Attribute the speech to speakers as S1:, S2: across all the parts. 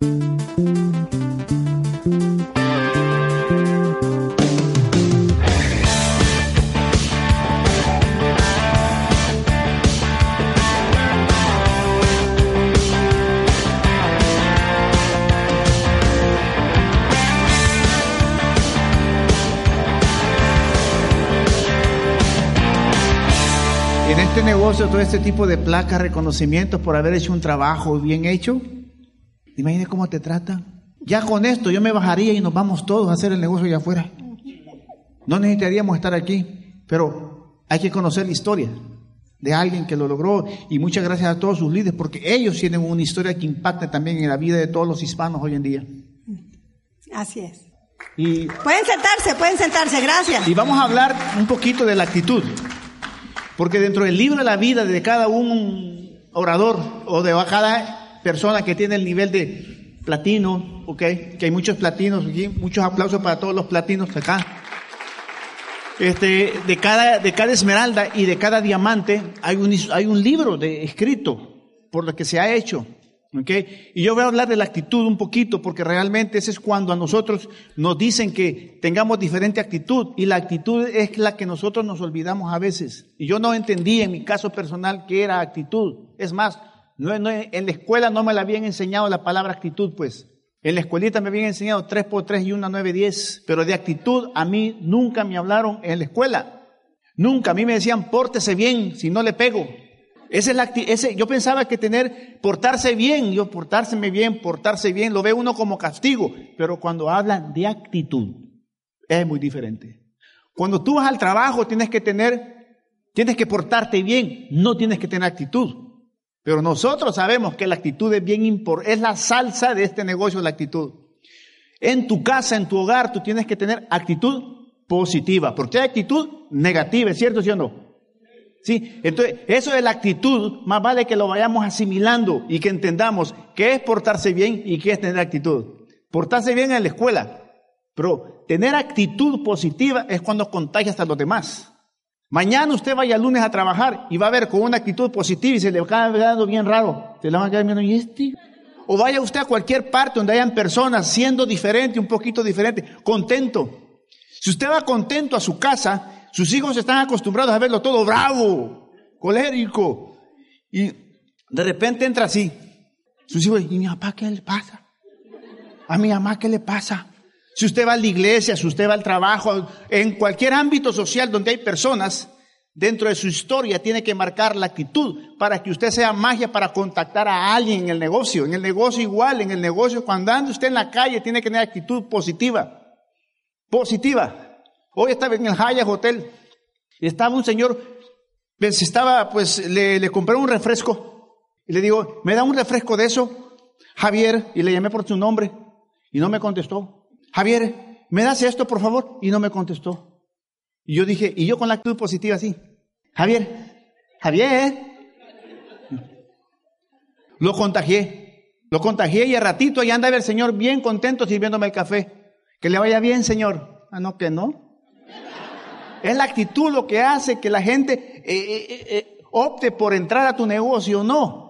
S1: En este negocio, todo este tipo de placas, reconocimientos por haber hecho un trabajo bien hecho, imagínate cómo te tratan. Ya con esto yo me bajaría y nos vamos todos a hacer el negocio allá afuera. No necesitaríamos estar aquí, pero hay que conocer la historia de alguien que lo logró y muchas gracias a todos sus líderes porque ellos tienen una historia que impacta también en la vida de todos los hispanos hoy en día.
S2: Así es.
S1: Y,
S2: Pueden sentarse, pueden sentarse, gracias.
S1: y vamos a hablar un poquito de la actitud, porque dentro del libro de la vida de cada un orador o de cada persona que tiene el nivel de platino, ok, que hay muchos platinos aquí, muchos aplausos para todos los platinos acá. Este, de cada, de cada esmeralda y de cada diamante hay un, hay un libro de, escrito por lo que se ha hecho. ¿ok? Y yo voy a hablar de la actitud un poquito, porque realmente ese es cuando a nosotros nos dicen que tengamos diferente actitud, y la actitud es la que nosotros nos olvidamos a veces. Y yo no entendí en mi caso personal qué era actitud. Es más, no, en la escuela no me la habían enseñado la palabra actitud, pues. En la escuelita me habían enseñado 3 por 3 y una 9, 10, pero de actitud a mí nunca me hablaron en la escuela. Nunca, a mí me decían, pórtese bien, si no le pego. Esa es la ese, yo pensaba que tener, portarse bien, yo portárseme bien, portarse bien, lo ve uno como castigo, pero cuando hablan de actitud, es muy diferente. Cuando tú vas al trabajo tienes que tener, tienes que portarte bien, no tienes que tener actitud. Pero nosotros sabemos que la actitud es bien importante, es la salsa de este negocio, la actitud. En tu casa, en tu hogar, tú tienes que tener actitud positiva, porque hay actitud negativa, ¿es cierto, sí o no? Sí, entonces eso de la actitud, más vale que lo vayamos asimilando y que entendamos qué es portarse bien y qué es tener actitud. Portarse bien en la escuela, pero tener actitud positiva es cuando contagias a los demás. Mañana usted vaya lunes a trabajar y va a ver con una actitud positiva y se le va quedando bien raro. Se le van a quedar viendo, ¿y este? O vaya usted a cualquier parte donde hayan personas siendo diferente, un poquito diferente, contento. Si usted va contento a su casa, sus hijos están acostumbrados a verlo todo bravo, colérico. Y de repente entra así. Sus hijos, ¿y mi papá qué le pasa? ¿A mi mamá qué le pasa? Si usted va a la iglesia, si usted va al trabajo, en cualquier ámbito social donde hay personas, dentro de su historia tiene que marcar la actitud para que usted sea magia para contactar a alguien en el negocio. En el negocio igual, en el negocio, cuando anda usted en la calle tiene que tener actitud positiva. Positiva. Hoy estaba en el Hyatt Hotel y estaba un señor, pues estaba, pues le, le compré un refresco y le digo, ¿me da un refresco de eso? Javier, y le llamé por su nombre y no me contestó. Javier, ¿me das esto, por favor? Y no me contestó. Y yo dije, y yo con la actitud positiva así, Javier, Javier, lo contagié, lo contagié y a ratito ahí andaba el Señor bien contento sirviéndome el café. Que le vaya bien, Señor. Ah, no, que no. Es la actitud lo que hace que la gente eh, eh, eh, opte por entrar a tu negocio o no.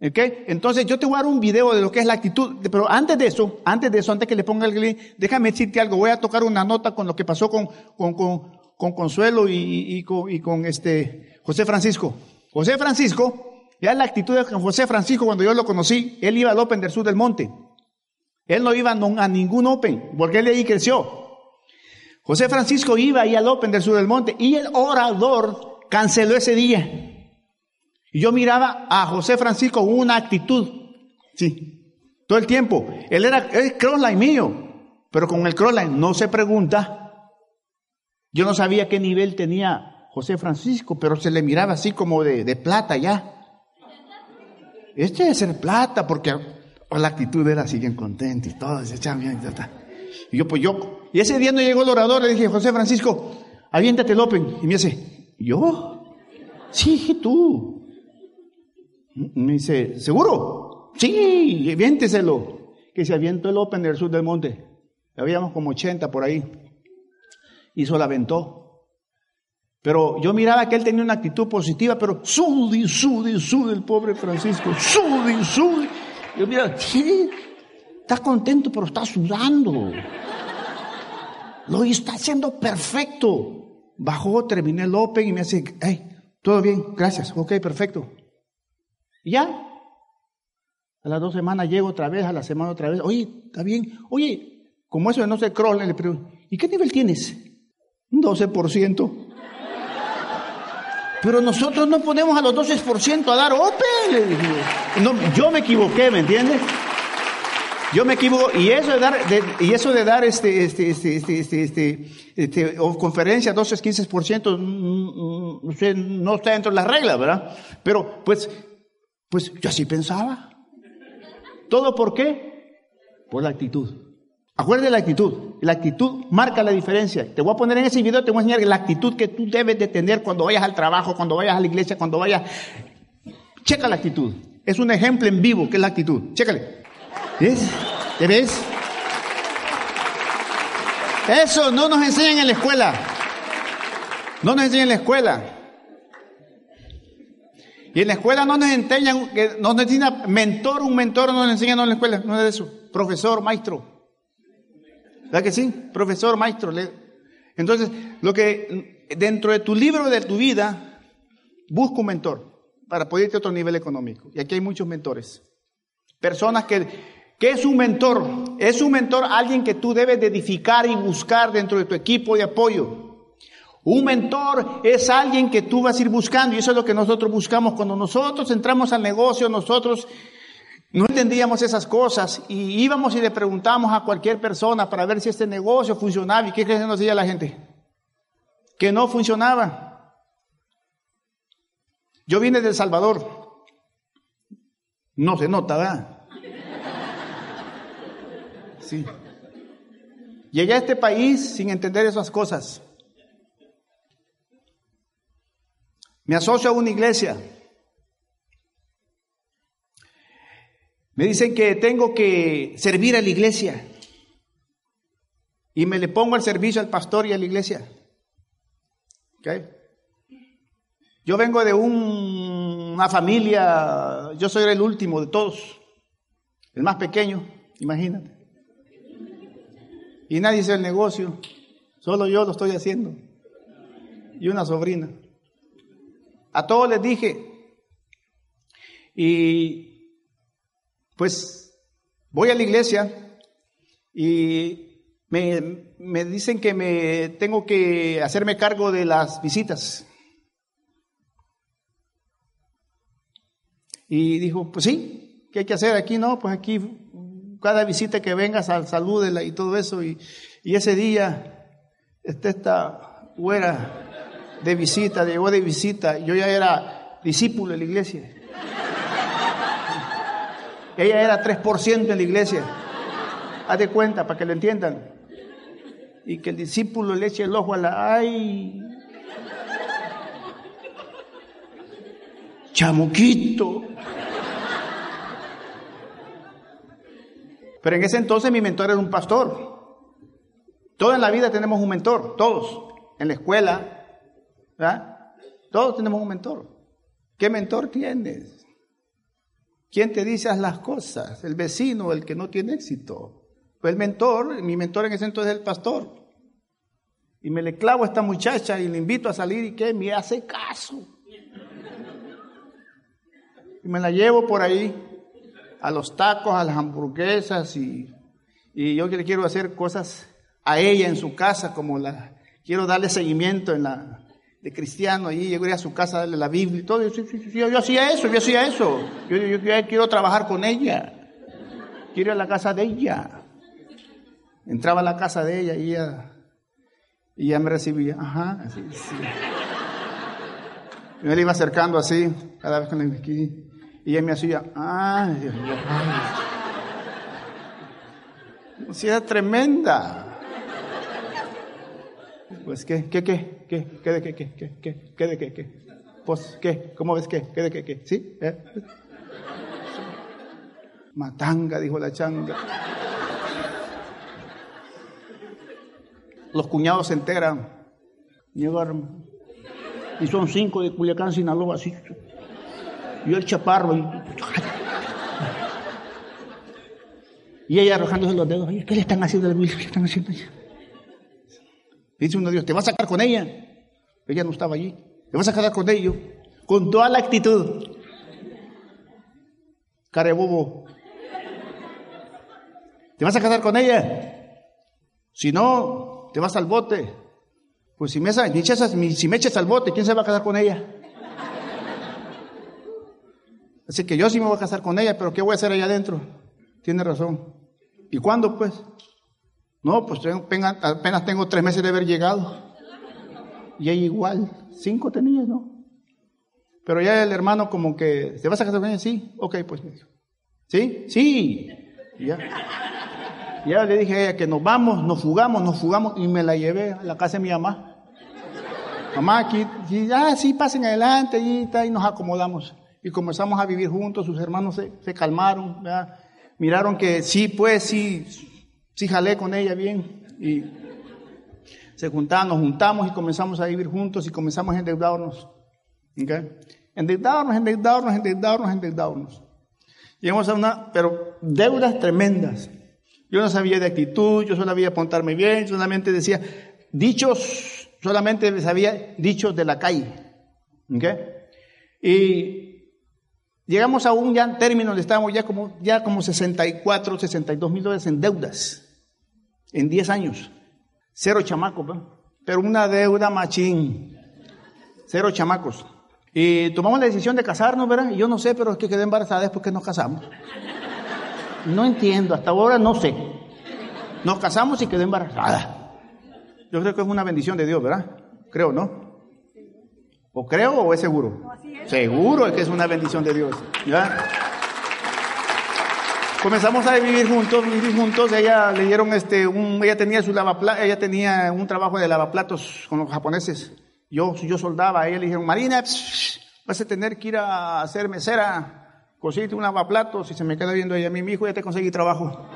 S1: ¿Ok? Entonces yo te voy a dar un video de lo que es la actitud, pero antes de eso, antes de eso, antes que le ponga el link, déjame decirte algo, voy a tocar una nota con lo que pasó con, con, con, con Consuelo y, y, con, este José Francisco. José Francisco, ya la actitud de José Francisco cuando yo lo conocí, él iba al Open del Sur del Monte. Él no iba a ningún Open, porque él de ahí creció. José Francisco iba ahí al Open del Sur del Monte y el orador canceló ese día. Y yo miraba a José Francisco con una actitud, sí, todo el tiempo. Él era el crossline mío, pero con el crossline no se pregunta. Yo no sabía qué nivel tenía José Francisco, pero se le miraba así como de, de plata ya. Este es el plata, porque la actitud era así bien contenta y todo, se echaban bien. Y yo, pues yo, y ese día no llegó el orador, le dije, José Francisco, aviéntate el Open. Y me dice, ¿yo? Sí, tú. Me dice, ¿seguro? Sí, aviénteselo. Que se avientó el Open del sur del monte. Habíamos como 80 por ahí. Y se la aventó. Pero yo miraba que él tenía una actitud positiva, pero sude, sude, sude el pobre Francisco. Sude, sude. Yo mira, ¿qué? Está contento, pero está sudando. Lo está haciendo perfecto. Bajó, terminé el Open y me dice, hey, todo bien, gracias, ok, perfecto. Ya, a las dos semanas llego otra vez, a la semana otra vez, oye, está bien, oye, como eso de no sé cross, le pregunto, ¿y qué nivel tienes? Un 12%. Pero nosotros no ponemos a los 12% a dar Open. No, yo me equivoqué, ¿me entiendes? Yo me equivoco, y eso de dar, y eso de dar este, este, este, este, este, este, este o conferencia 12, 15%, no está dentro de las reglas, ¿verdad? Pero, pues, pues yo así pensaba. ¿Todo por qué? Por la actitud. Acuérdate la actitud. La actitud marca la diferencia. Te voy a poner en ese video, te voy a enseñar la actitud que tú debes de tener cuando vayas al trabajo, cuando vayas a la iglesia, cuando vayas. Checa la actitud. Es un ejemplo en vivo que es la actitud. Chécale. ¿Ves? ¿Te ves? Eso no nos enseñan en la escuela. No nos enseñan en la escuela. Y en la escuela no nos enseñan, no nos mentor, un mentor no nos enseñan en la escuela, no es de eso. Profesor, maestro. ¿Verdad que sí? Profesor, maestro. Entonces, lo que dentro de tu libro de tu vida, busca un mentor para poder irte a otro nivel económico. Y aquí hay muchos mentores. Personas que ¿Qué es un mentor? Es un mentor alguien que tú debes de edificar y buscar dentro de tu equipo de apoyo. Un mentor es alguien que tú vas a ir buscando y eso es lo que nosotros buscamos. Cuando nosotros entramos al negocio, nosotros no entendíamos esas cosas y íbamos y le preguntamos a cualquier persona para ver si este negocio funcionaba y qué crees que nos decía la gente. Que no funcionaba. Yo vine de El Salvador. No se nota. Sí. Llegué a este país sin entender esas cosas. Me asocio a una iglesia. Me dicen que tengo que servir a la iglesia. Y me le pongo al servicio al pastor y a la iglesia. Yo vengo de una familia, yo soy el último de todos, el más pequeño, imagínate. Y nadie hace el negocio, solo yo lo estoy haciendo. Y una sobrina. A todos les dije, y pues voy a la iglesia y me, me, dicen que me tengo que hacerme cargo de las visitas. Y dijo, pues sí, ¿qué hay que hacer aquí? No, pues aquí cada visita que vengas, salúdela y todo eso. Y, y ese día, este, esta güera de visita, llegó de visita, yo ya era discípulo de la iglesia. Ella era 3% en la iglesia. Haz de cuenta, para que lo entiendan. Y que el discípulo le eche el ojo a la... ¡Ay! Chamuquito. Pero en ese entonces mi mentor era un pastor. Toda en la vida tenemos un mentor, todos. En la escuela, ¿verdad? Todos tenemos un mentor. ¿Qué mentor tienes? ¿Quién te dice las cosas? ¿El vecino, el que no tiene éxito? Pues el mentor, mi mentor en ese entonces es el pastor. Y me le clavo a esta muchacha y le invito a salir y que me hace caso. Y me la llevo por ahí a los tacos, a las hamburguesas y, y yo le quiero hacer cosas a ella en su casa, como la quiero darle seguimiento en la de cristiano, y llego a su casa a darle la Biblia y todo. Yo, yo, hacía eso, yo hacía eso. Yo, yo, quiero trabajar con ella. Quiero ir a la casa de ella. Entraba a la casa de ella y ella, y ella me recibía. Ajá, así, sí. Yo le iba acercando así, cada vez que le y ella me hacía, ay, Si era tremenda. Pues, ¿qué, qué, qué, qué, qué de qué, qué, qué, qué, qué de qué, qué? Pues, ¿qué? ¿Cómo ves qué? ¿Qué de qué, qué? ¿Sí? ¿Eh? Matanga, dijo la changa. Los cuñados se enteran. Llegaron. Y son cinco de Culiacán, Sinaloa, así. Y el chaparro. Y, y ella arrojándose los dedos. ¿Qué le están haciendo a la ¿Qué le están haciendo ella? Dice uno de Dios, ¿te vas a sacar con ella? Ella no estaba allí. ¿Te vas a quedar con ellos? Con toda la actitud. Carebobo. ¿Te vas a casar con ella? Si no, te vas al bote. Pues si me, si me al bote, ¿quién se va a casar con ella? Así que yo sí me voy a casar con ella, pero ¿qué voy a hacer allá adentro? Tiene razón. ¿Y cuándo, pues? No, pues apenas tengo tres meses de haber llegado. Y ella igual, cinco tenía, ¿no? Pero ya el hermano como que, ¿te vas a casar con ella? Sí, ok, pues. ¿Sí? Sí. ya. Ya le dije a ella que nos vamos, nos fugamos, nos fugamos y me la llevé a la casa de mi mamá. Mamá, aquí, y, ah, sí, pasen adelante y, y nos acomodamos. Y comenzamos a vivir juntos, sus hermanos se, se calmaron, miraron que sí, pues sí, sí jalé con ella bien. Y se juntaron, nos juntamos y comenzamos a vivir juntos y comenzamos a endeudarnos. ¿Okay? Endeudarnos, endeudarnos, endeudarnos, endeudarnos. Llegamos a una, pero deudas tremendas. Yo no sabía de actitud, yo solo sabía apuntarme bien, solamente decía dichos, solamente sabía dichos de la calle. ¿Okay? Y llegamos a un ya término donde estábamos ya como, ya como 64, 62 mil dólares en deudas en 10 años. Cero chamacos, pero una deuda machín. Cero chamacos. Y tomamos la decisión de casarnos, ¿verdad? Y yo no sé, pero es que quedé embarazada después que nos casamos. No entiendo, hasta ahora no sé. Nos casamos y quedé embarazada. Yo creo que es una bendición de Dios, ¿verdad? Creo, ¿no? ¿O creo o es seguro? Seguro es que es una bendición de Dios. ¿ya? Comenzamos a vivir juntos, vivir juntos. Ella le dieron este, un, ella tenía su lavaplatos, ella tenía un trabajo de lavaplatos con los japoneses. Yo, yo soldaba, a ella le dijeron, Marina, vas a tener que ir a hacer mesera, cosite un lavaplatos, y se me queda viendo ella, mi hijo, ya te conseguí trabajo.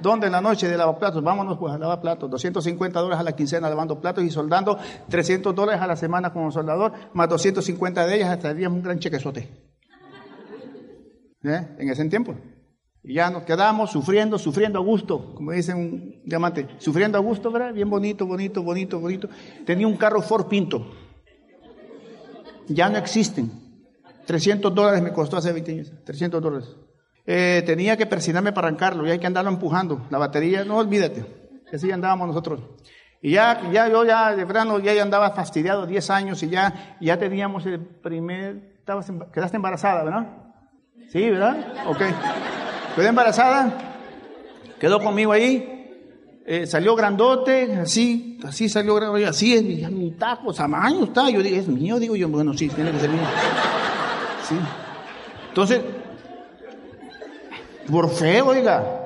S1: ¿Dónde en la noche de lavaplatos? Vámonos pues a lavaplatos. 250 dólares a la quincena lavando platos y soldando. 300 dólares a la semana como soldador, más 250 de ellas, hasta un gran chequezote. ¿Eh? En ese tiempo. Y ya nos quedamos sufriendo, sufriendo a gusto, como dice un diamante, sufriendo a gusto, ¿verdad? Bien bonito, bonito, bonito, bonito. Tenía un carro Ford Pinto. Ya no existen. 300 dólares me costó hace 20 años. 300 dólares. Eh, tenía que persinarme para arrancarlo y hay que andarlo empujando. La batería, no olvídate. Así andábamos nosotros. Y ya, ya yo ya de verano ya andaba fastidiado 10 años y ya, ya teníamos el primer, estabas, quedaste embarazada, ¿verdad? Sí, ¿verdad? Ok. Quedé embarazada, quedó conmigo ahí, eh, salió grandote, así, así salió grandote, así es mi, mi taco, tamaño está. Yo dije, es mío, digo yo, bueno, sí, tiene que ser mío. Sí. Entonces, por feo, oiga.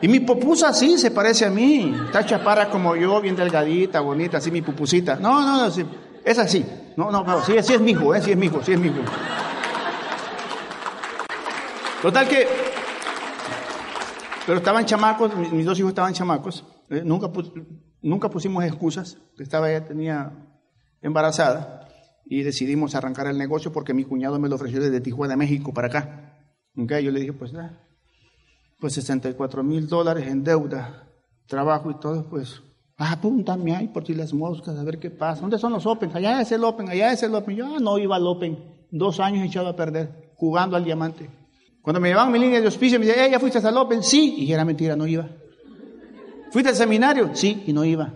S1: Y mi pupusa sí se parece a mí. Está chaparra como yo, bien delgadita, bonita, así mi pupusita. No, no, no, sí, es así. No, no, no, sí, sí es mi hijo, eh, sí es mi hijo, sí es mi hijo. Total que pero estaban chamacos, mis dos hijos estaban chamacos. Eh, nunca, nunca pusimos excusas. Estaba ella tenía embarazada y decidimos arrancar el negocio porque mi cuñado me lo ofreció desde Tijuana, México, para acá. Okay, yo le dije, pues, ah, pues 64 mil dólares en deuda, trabajo y todo, pues, apúntame ahí por si las moscas, a ver qué pasa. ¿Dónde son los Open? Allá es el Open, allá es el Open. Yo ah, no iba al Open. Dos años echado a perder, jugando al diamante. Cuando me llevaban mi línea de hospicio, me decían, ¿ya fuiste al Open? Sí, y era mentira, no iba. ¿Fuiste al seminario? Sí, y no iba.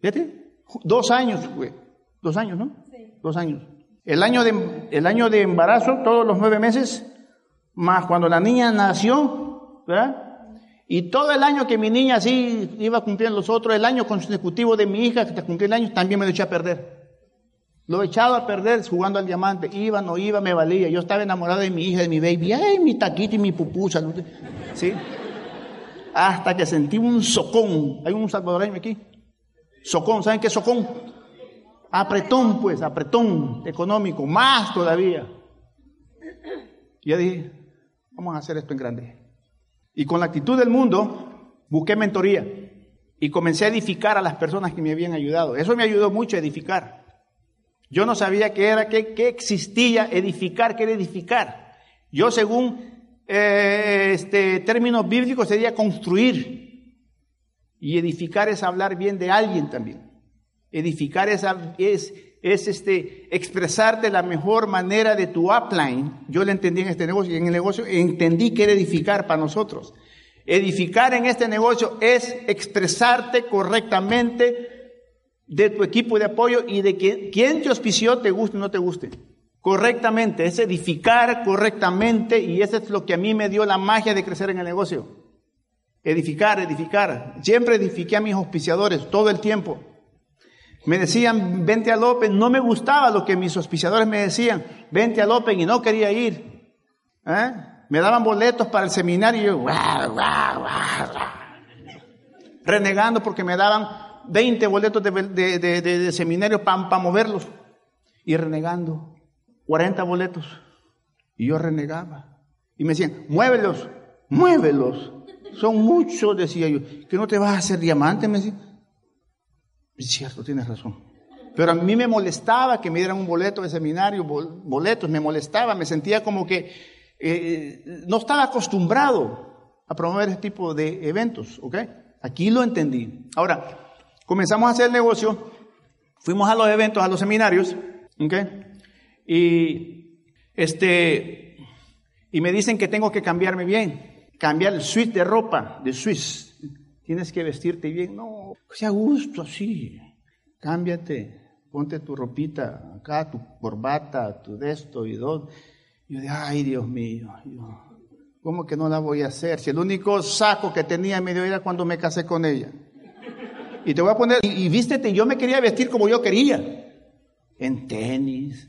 S1: Fíjate, dos años, güey. Dos años, ¿no? Sí. Dos años. El año, de, el año de embarazo, todos los nueve meses, más cuando la niña nació, ¿verdad? Y todo el año que mi niña así iba a cumplir los otros, el año consecutivo de mi hija, que cumplía el año, también me lo eché a perder. Lo echaba a perder jugando al diamante. Iba, no iba, me valía. Yo estaba enamorado de mi hija, de mi baby. Ay, mi taquito y mi pupusa. ¿Sí? hasta que sentí un socón. ¿Hay un salvadoreño aquí? Socón, ¿saben qué es socón? Apretón, pues, apretón económico, más todavía. Y yo dije, vamos a hacer esto en grande. Y con la actitud del mundo, busqué mentoría y comencé a edificar a las personas que me habían ayudado. Eso me ayudó mucho a edificar. Yo no sabía qué era, qué, qué existía edificar, qué edificar. Yo según eh, este, términos bíblicos sería construir. Y edificar es hablar bien de alguien también. Edificar es, es, es este, expresar de la mejor manera de tu upline. Yo le entendí en este negocio y en el negocio entendí que era edificar para nosotros. Edificar en este negocio es expresarte correctamente de tu equipo de apoyo y de que, quién te auspició, te guste o no te guste correctamente, es edificar correctamente y eso es lo que a mí me dio la magia de crecer en el negocio. Edificar, edificar. Siempre edifiqué a mis auspiciadores todo el tiempo. Me decían, vente a López, no me gustaba lo que mis auspiciadores me decían, vente a López y no quería ir. ¿Eh? Me daban boletos para el seminario y yo, renegando porque me daban 20 boletos de, seminario para moverlos y renegando. 40 boletos. Y yo renegaba. Y me decían, muévelos, muévelos. Son muchos, decía yo. Que no te vas a hacer diamante, me decía. Es cierto, tienes razón. Pero a mí me molestaba que me dieran un boleto de seminario, boletos, me molestaba, me sentía como que eh, no estaba acostumbrado a promover ese tipo de eventos, ¿ok? Aquí lo entendí. Ahora, comenzamos a hacer el negocio, fuimos a los eventos, a los seminarios, ¿ok? Y, este, y me dicen que tengo que cambiarme bien, cambiar el suite de ropa, de Swiss. Tienes que vestirte bien. No, sea gusto así. Cámbiate, ponte tu ropita acá, tu corbata, tu de esto y dos. Yo de, ay Dios mío, ¿cómo que no la voy a hacer? Si el único saco que tenía en medio era cuando me casé con ella. Y te voy a poner, y, vístete, yo me quería vestir como yo quería. En tenis,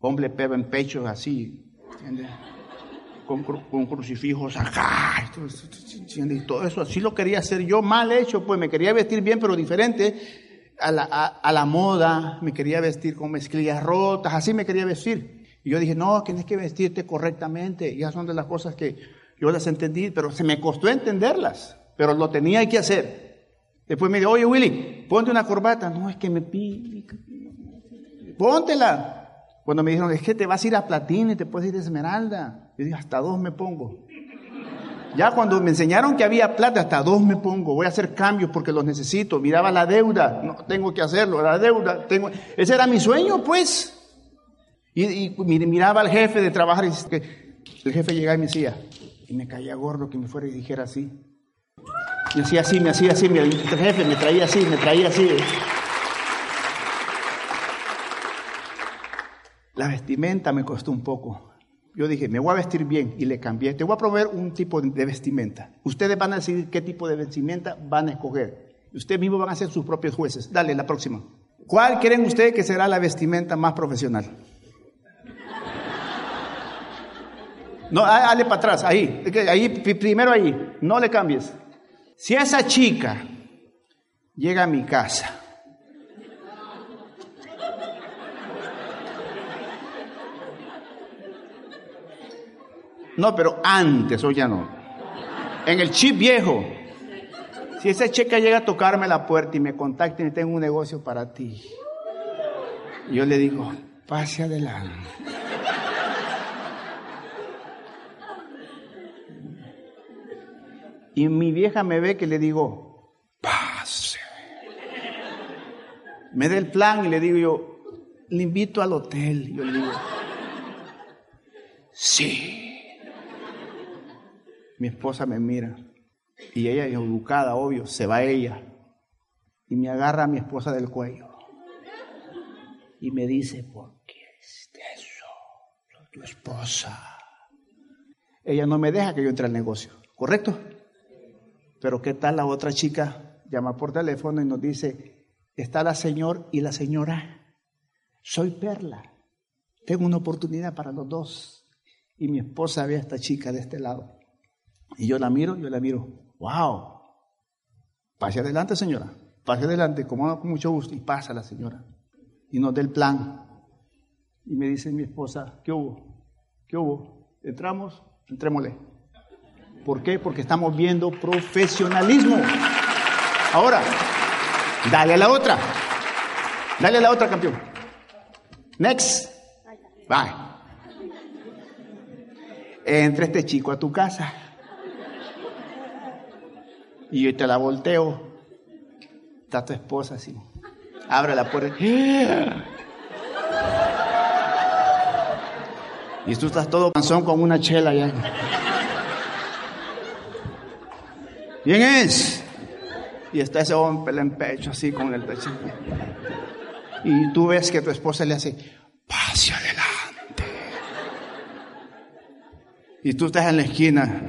S1: hombre pero en pechos así, con, con, crucifijos acá, y todo eso, así lo quería hacer yo, mal hecho, pues me quería vestir bien, pero diferente a la, a, la moda, me quería vestir con mezclillas rotas, así me quería vestir. Y yo dije, no, tienes que vestirte correctamente, ya son de las cosas que yo las entendí, pero se me costó entenderlas, pero lo tenía que hacer. Después me dijo, oye Willy, ponte una corbata. No, es que me pide. Póntela. Cuando me dijeron, es que te vas a ir a platino y te puedes ir a esmeralda. Yo dije, hasta dos me pongo. Ya cuando me enseñaron que había plata, hasta dos me pongo. Voy a hacer cambios porque los necesito. Miraba la deuda. No, tengo que hacerlo. La deuda. Tengo... Ese era mi sueño, pues. Y, miraba al jefe de trabajar el jefe llegaba y me decía, y me caía gordo que me fuera y dijera así. Me hacía así, me hacía así. El jefe me traía así, me traía así. La vestimenta me costó un poco. Yo dije, me voy a vestir bien y le cambié. Te voy a proveer un tipo de vestimenta. Ustedes van a decidir qué tipo de vestimenta van a escoger. Ustedes mismos van a ser sus propios jueces. Dale, la próxima. ¿Cuál creen ustedes que será la vestimenta más profesional? No, dale para atrás, ahí, ahí, primero ahí, no le cambies. Si esa chica llega a mi casa No, pero antes, hoy ya no. En el chip viejo. Si esa chica llega a tocarme la puerta y me contacta y tengo un negocio para ti, yo le digo, pase adelante. Y mi vieja me ve que le digo, pase. Me da el plan y le digo yo, le invito al hotel. Yo le digo, sí. Mi esposa me mira y ella educada, obvio, se va ella y me agarra a mi esposa del cuello y me dice, ¿por qué es eso? Tu esposa. Ella no me deja que yo entre al negocio, ¿correcto? Pero ¿qué tal la otra chica? Llama por teléfono y nos dice, está la señor y la señora. Soy Perla. Tengo una oportunidad para los dos. Y mi esposa ve a esta chica de este lado. Y yo la miro, yo la miro. wow. Pase adelante, señora. Pase adelante, como con mucho gusto. Y pasa la señora. Y nos da el plan. Y me dice mi esposa, ¿qué hubo? ¿Qué hubo? ¿Entramos? Entrémosle. ¿Por qué? Porque estamos viendo profesionalismo. Ahora, dale a la otra. Dale a la otra, campeón. Next. Bye. Entra este chico a tu casa. Y yo te la volteo. Está tu esposa así. Abre la puerta. Y tú estás todo panzón con una chela ya. ¿Quién es? Y está ese hombre en pecho, así con el pecho. Y tú ves que tu esposa le hace, pase adelante. Y tú estás en la esquina.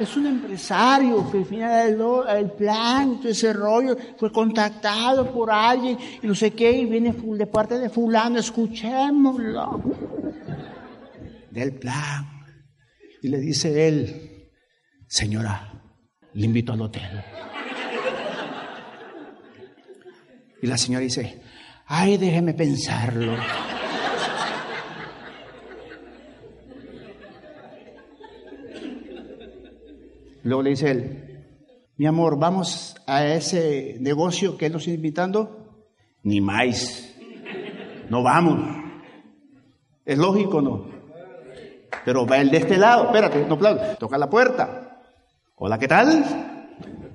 S1: Es un empresario que final el, el plan, todo ese rollo, fue contactado por alguien y no sé qué, y viene de parte de fulano, escuchémoslo. Del plan. Y le dice él, señora, le invito al hotel. Y la señora dice, ay, déjeme pensarlo. Luego le dice él, mi amor, vamos a ese negocio que él nos está invitando. Ni más. No vamos. Es lógico, ¿no? Pero va el de este lado. Espérate, no. Toca la puerta. Hola, ¿qué tal?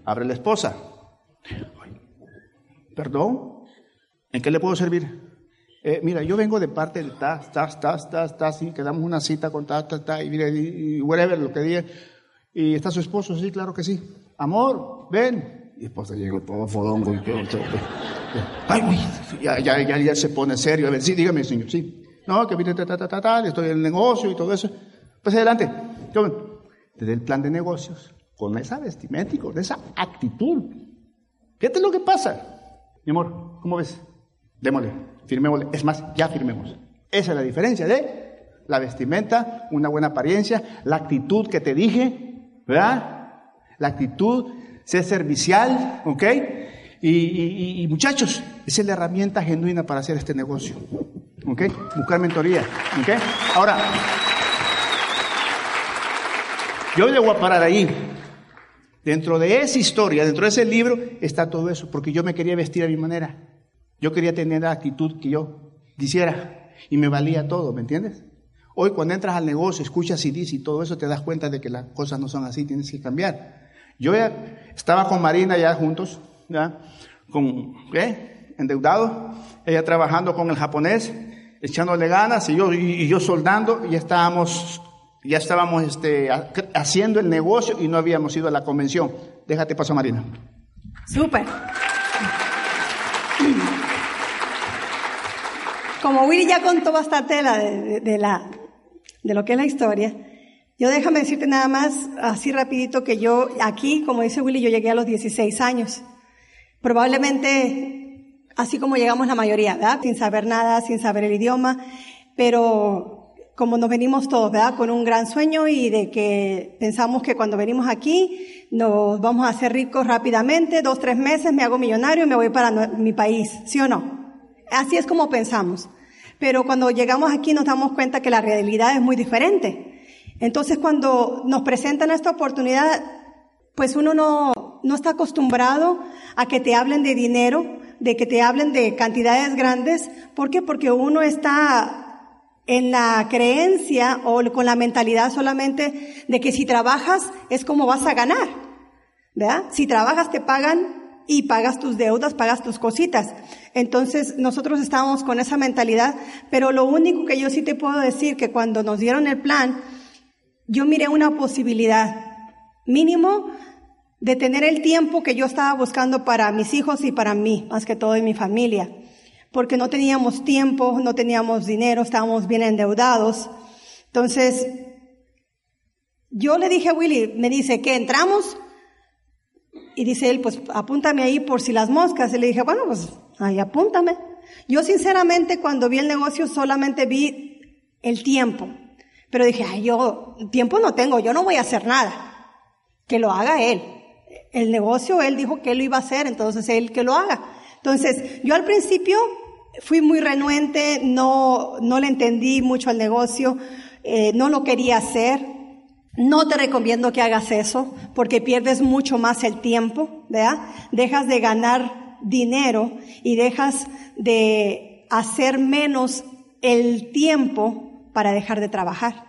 S1: Abre la esposa. Perdón. ¿En qué le puedo servir? Eh, mira, yo vengo de parte del tas, tas, tas, tas, tas, y quedamos una cita con tas, tas, tas, y, mire, y, y whatever, lo que diga. ¿Y está su esposo? Sí, claro que sí. Amor, ven. Y esposa llegó todo fodongo y todo. Ay, uy, ya, ya, ya, ya, se pone serio. A ver, sí, dígame, señor, sí. No, que viene, ta, ta, ta, ta, ta, estoy en el negocio y todo eso. Pues adelante. Yo, desde el plan de negocios, con esa vestimenta con esa actitud. Fíjate lo que pasa. Mi amor, ¿cómo ves? Démosle, firmémosle. Es más, ya firmemos. Esa es la diferencia de la vestimenta, una buena apariencia, la actitud que te dije, ¿verdad? La actitud, ser servicial, ¿ok? Y, y, y, muchachos, es la herramienta genuina para hacer este negocio, ¿ok? Buscar mentoría, ¿ok? Ahora, yo le voy a parar ahí. Dentro de esa historia, dentro de ese libro, está todo eso, porque yo me quería vestir a mi manera. Yo quería tener la actitud que yo quisiera y me valía todo, ¿me entiendes? Hoy cuando entras al negocio, escuchas CDs y todo eso, te das cuenta de que las cosas no son así, tienes que cambiar. Yo ya estaba con Marina ya juntos, ya, con, ¿qué? Endeudado, ella trabajando con el japonés, echándole ganas, y yo, y, yo soldando, y estábamos, ya estábamos este, haciendo el negocio y no habíamos ido a la convención. Déjate paso, Marina.
S2: Súper. Como Willy ya contó bastante de, la, de, de, lo que es la historia, yo déjame decirte nada más, así rapidito, que yo aquí, como dice Willy, yo llegué a los 16 años. Probablemente, así como llegamos la mayoría, ¿verdad? Sin saber nada, sin saber el idioma, pero como nos venimos todos, ¿verdad? Con un gran sueño y de que pensamos que cuando venimos aquí nos vamos a hacer ricos rápidamente, dos, tres meses, me hago millonario y me voy para mi país, ¿sí o no? Así es como pensamos. Pero cuando llegamos aquí nos damos cuenta que la realidad es muy diferente. Entonces cuando nos presentan esta oportunidad, pues uno no, no está acostumbrado a que te hablen de dinero, de que te hablen de cantidades grandes. ¿Por qué? Porque uno está en la creencia o con la mentalidad solamente de que si trabajas es como vas a ganar. ¿Verdad? Si trabajas te pagan y pagas tus deudas, pagas tus cositas. Entonces nosotros estábamos con esa mentalidad, pero lo único que yo sí te puedo decir que cuando nos dieron el plan, yo miré una posibilidad mínimo de tener el tiempo que yo estaba buscando para mis hijos y para mí, más que todo en mi familia, porque no teníamos tiempo, no teníamos dinero, estábamos bien endeudados. Entonces, yo le dije a Willy, me dice, ¿qué entramos? Y dice él, pues apúntame ahí por si las moscas. Y le dije, bueno, pues ahí apúntame. Yo sinceramente cuando vi el negocio solamente vi el tiempo. Pero dije, ay, yo tiempo no tengo, yo no voy a hacer nada. Que lo haga él. El negocio, él dijo que él lo iba a hacer, entonces él que lo haga. Entonces, yo al principio fui muy renuente, no, no le entendí mucho al negocio, eh, no lo quería hacer. No te recomiendo que hagas eso porque pierdes mucho más el tiempo, ¿verdad? Dejas de ganar dinero y dejas de hacer menos el tiempo para dejar de trabajar.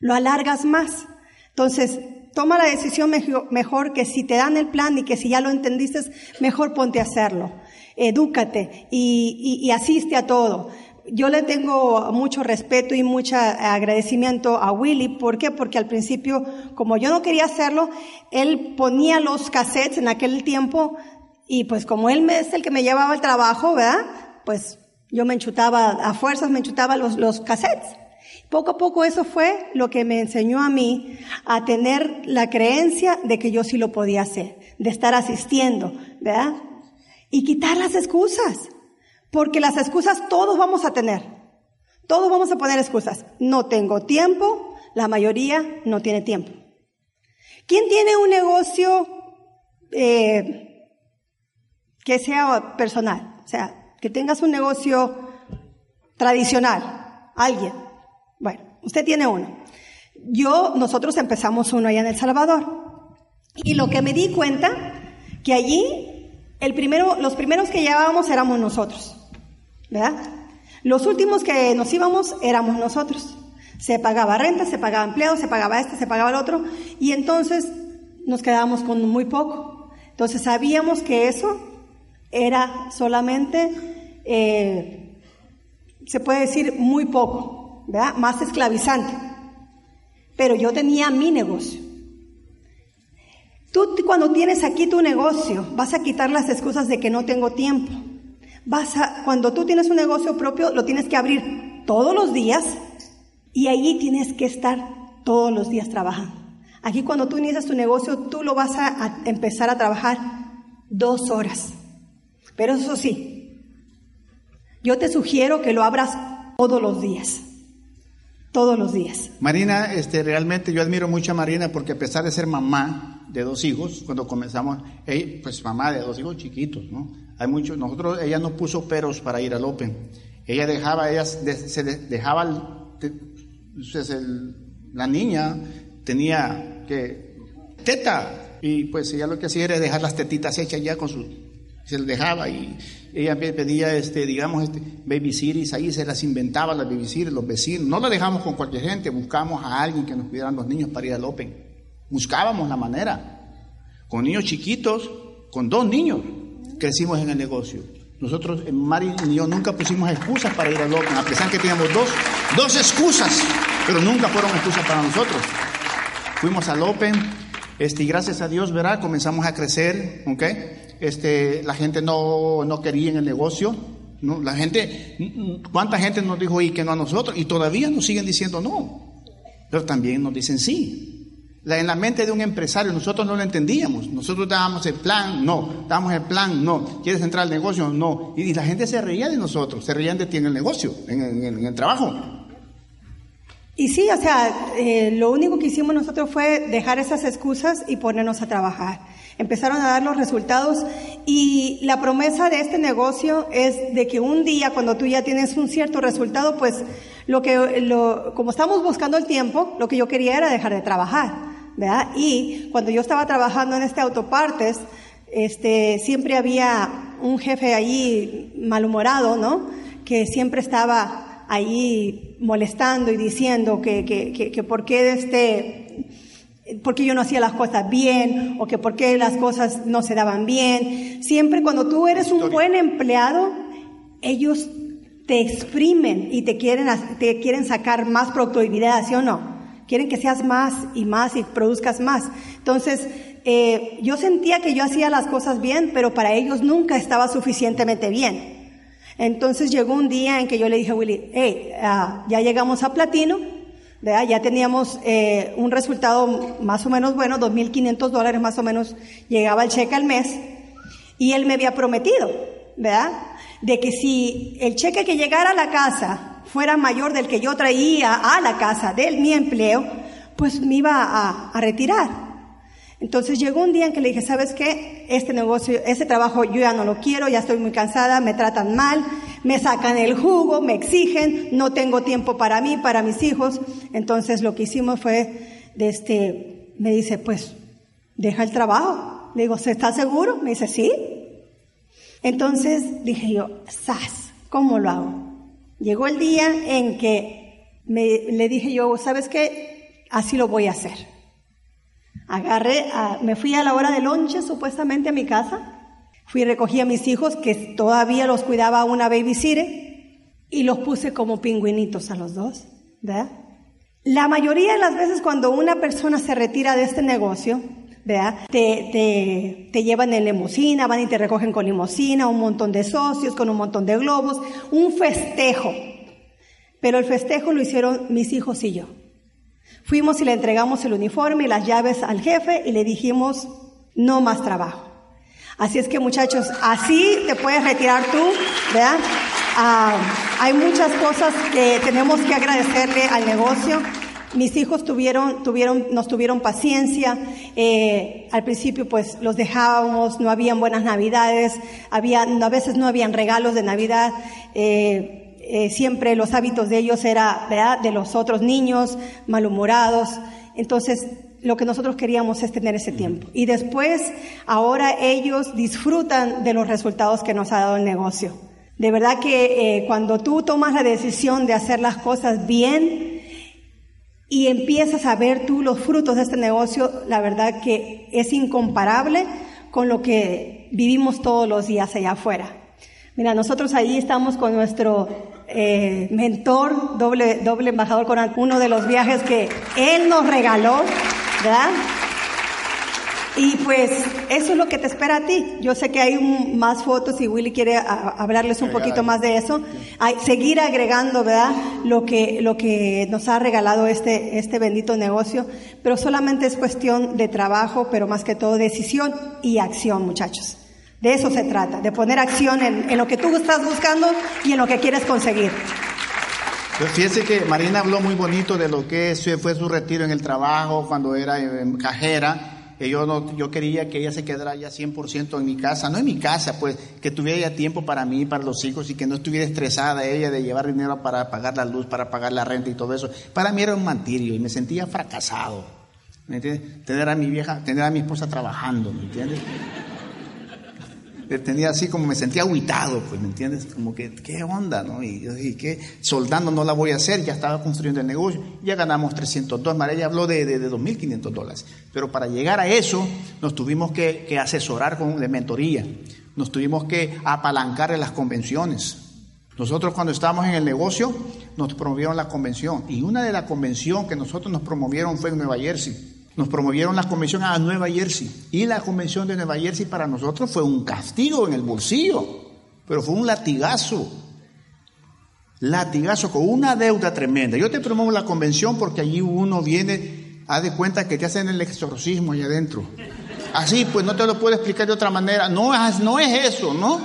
S2: Lo alargas más. Entonces, toma la decisión mejor que si te dan el plan y que si ya lo entendiste, mejor ponte a hacerlo. Edúcate y, y asiste a todo yo le tengo mucho respeto y mucho agradecimiento a Willy. ¿Por qué? Porque al principio, como yo no quería hacerlo, él ponía los cassettes en aquel tiempo y pues como él es el que me llevaba al trabajo, ¿verdad? Pues yo me enchutaba, a fuerzas me enchutaba los, los cassettes. Poco a poco eso fue lo que me enseñó a mí a tener la creencia de que yo sí lo podía hacer, de estar asistiendo, ¿verdad? Y quitar las excusas. Porque las excusas todos vamos a tener. Todos vamos a poner excusas. No tengo tiempo, la mayoría no tiene tiempo. ¿Quién tiene un negocio eh, que sea personal? O sea, que tengas un negocio tradicional. Alguien. Bueno, usted tiene uno. Yo, nosotros empezamos uno allá en El Salvador. Y lo que me di cuenta, que allí, el primero, los primeros que llevábamos éramos nosotros. ¿verdad? Los últimos que nos íbamos éramos nosotros. Se pagaba renta, se pagaba empleo, se pagaba este, se pagaba el otro, y entonces nos quedábamos con muy poco. Entonces sabíamos que eso era solamente, eh, se puede decir, muy poco, ¿verdad? Más esclavizante. Pero yo tenía mi negocio. Tú cuando tienes aquí tu negocio, vas a quitar las excusas de que no tengo tiempo Vas a, cuando tú tienes un negocio propio, lo tienes que abrir todos los días y allí tienes que estar todos los días trabajando. Aquí cuando tú inicias tu negocio, tú lo vas a, empezar a trabajar dos horas. Pero eso sí, yo te sugiero que lo abras todos los días. Todos los días.
S1: Marina, este, realmente yo admiro mucho a Marina porque a pesar de ser mamá de dos hijos, cuando comenzamos, pues mamá de dos hijos chiquitos, ¿no? Hay muchos, nosotros, ella no puso peros para ir al Open. Ella dejaba, ella se dejaba, la niña tenía que, teta, y pues ella lo que hacía era dejar las tetitas hechas ya con su, se las dejaba y ella pedía, este, digamos, este, babysitters, ahí se las inventaba las babysitters, los vecinos. No la dejamos con cualquier gente, buscamos a alguien que nos cuidara los niños para ir al Open. Buscábamos la manera. Con niños chiquitos, con dos niños crecimos en el negocio. Nosotros, eh, Mari y yo, nunca pusimos excusas para ir al Open, a pesar que teníamos dos, dos excusas, pero nunca fueron excusas para nosotros. Fuimos al Open, este, y gracias a Dios, ¿verdad? Comenzamos a crecer, ¿ok? Este, la gente no, no quería en el negocio, ¿no? La gente, ¿cuánta gente nos dijo y que no a nosotros? Y todavía nos siguen diciendo no, pero también nos dicen sí en la mente de un empresario, nosotros no lo entendíamos. Nosotros dábamos el plan, no. Dábamos el plan, no. ¿Quieres entrar al negocio? No. Y, la gente se reía de nosotros, se reían de ti en el negocio, en, el trabajo.
S2: Y sí, o sea, eh, lo único que hicimos nosotros fue dejar esas excusas y ponernos a trabajar. Empezaron a dar los resultados y la promesa de este negocio es de que un día cuando tú ya tienes un cierto resultado, pues lo que, lo, como estamos buscando el tiempo, lo que yo quería era dejar de trabajar. ¿verdad? Y cuando yo estaba trabajando en este autopartes, este, siempre había un jefe allí malhumorado, ¿no? Que siempre estaba ahí molestando y diciendo que, que, que, que por qué este, porque yo no hacía las cosas bien o que por qué las cosas no se daban bien. Siempre cuando tú eres un buen empleado, ellos te exprimen y te quieren, te quieren sacar más productividad, ¿sí o no? quieren que seas más y más y produzcas más. Entonces, eh, yo sentía que yo hacía las cosas bien, pero para ellos nunca estaba suficientemente bien. Entonces llegó un día en que yo le dije a Willy, hey, ah, ya llegamos a platino, ya teníamos eh, un resultado más o menos bueno, 2.500 dólares más o menos llegaba el cheque al mes, y él me había prometido, ¿verdad? De que si el cheque que llegara a la casa fuera mayor del que yo traía a la casa de mi empleo, pues me iba a retirar. Entonces llegó un día en que le dije, ¿sabes qué? Este negocio, este trabajo yo ya no lo quiero, ya estoy muy cansada, me tratan mal, me sacan el jugo, me exigen, no tengo tiempo para mí, para mis hijos. Entonces lo que hicimos fue, de este, me dice, pues, deja el trabajo. Le digo, ¿está seguro? Me dice, sí. Entonces dije yo, ¡zas! ¿Cómo lo hago? Llegó el día en que me, le dije yo, ¿sabes qué? Así lo voy a hacer. Agarré, me fui a la hora de lonche supuestamente a mi casa. Fui recogí a mis hijos que todavía los cuidaba una babysitter y los puse como pingüinitos a los dos, ¿verdad? La mayoría de las veces cuando una persona se retira de este negocio, ¿verdad? Te, te, te llevan en limusina, van y te recogen con limusina, un montón de socios, con un montón de globos, un festejo. Pero el festejo lo hicieron mis hijos y yo. Fuimos y le entregamos el uniforme y las llaves al jefe y le dijimos, no más trabajo. Así es que muchachos, así te puedes retirar tú, ¿verdad? Ah, hay muchas cosas que tenemos que agradecerle al negocio. Mis hijos tuvieron, tuvieron, nos tuvieron paciencia. Eh, al principio, pues, los dejábamos, no habían buenas navidades, había, a veces no habían regalos de Navidad. Eh, eh, siempre los hábitos de ellos era, ¿verdad? De los otros niños, malhumorados. Entonces, lo que nosotros queríamos es tener ese tiempo. Y después, ahora ellos disfrutan de los resultados que nos ha dado el negocio. De verdad que eh, cuando tú tomas la decisión de hacer las cosas bien y empiezas a ver tú los frutos de este negocio, la verdad que es incomparable con lo que vivimos todos los días allá afuera. Mira, nosotros allí estamos con nuestro eh, mentor, doble, doble embajador con uno de los viajes que él nos regaló, ¿verdad? Y pues eso es lo que te espera a ti. Yo sé que hay más fotos y Willy quiere hablarles un poquito más de eso. Hay, seguir agregando, ¿verdad? Lo que, lo que nos ha regalado este, este bendito negocio. Pero solamente es cuestión de trabajo, pero más que todo decisión y acción, muchachos. De eso se trata, de poner acción en, lo que tú estás buscando y en lo que quieres conseguir.
S1: Pues fíjese que Marina habló muy bonito de lo que fue su retiro en el trabajo cuando era cajera. Que yo, yo quería que ella se quedara ya 100% en mi casa, no en mi casa, pues que tuviera ya tiempo para mí, para los hijos y que no estuviera estresada ella de llevar dinero para pagar la luz, para pagar la renta y todo eso. Para mí era un mantirio y me sentía fracasado. ¿Me entiendes? Tener a mi vieja, tener a mi esposa trabajando, ¿me entiendes? Tenía así como me sentía aguitado, pues, ¿me entiendes? Como que, ¿qué onda, no? Y yo dije, ¿qué? Soldando no la voy a hacer, ya estaba construyendo el negocio, ya ganamos 300 dólares, María habló de, de, 2.500 dólares, pero para llegar a eso nos tuvimos que, que asesorar con de mentoría, nos tuvimos que apalancar en las convenciones. Nosotros cuando estábamos en el negocio nos promovieron la convención y una de las convenciones que nosotros nos promovieron fue en Nueva Jersey. Nos promovieron la convención a Nueva Jersey. Y la convención de Nueva Jersey para nosotros fue un castigo en el bolsillo, pero fue un latigazo. Latigazo con una deuda tremenda. Yo te promuevo la convención porque allí uno viene, a de cuenta que te hacen el exorcismo allá adentro. Así, pues no te lo puedo explicar de otra manera. No, no es eso, ¿no?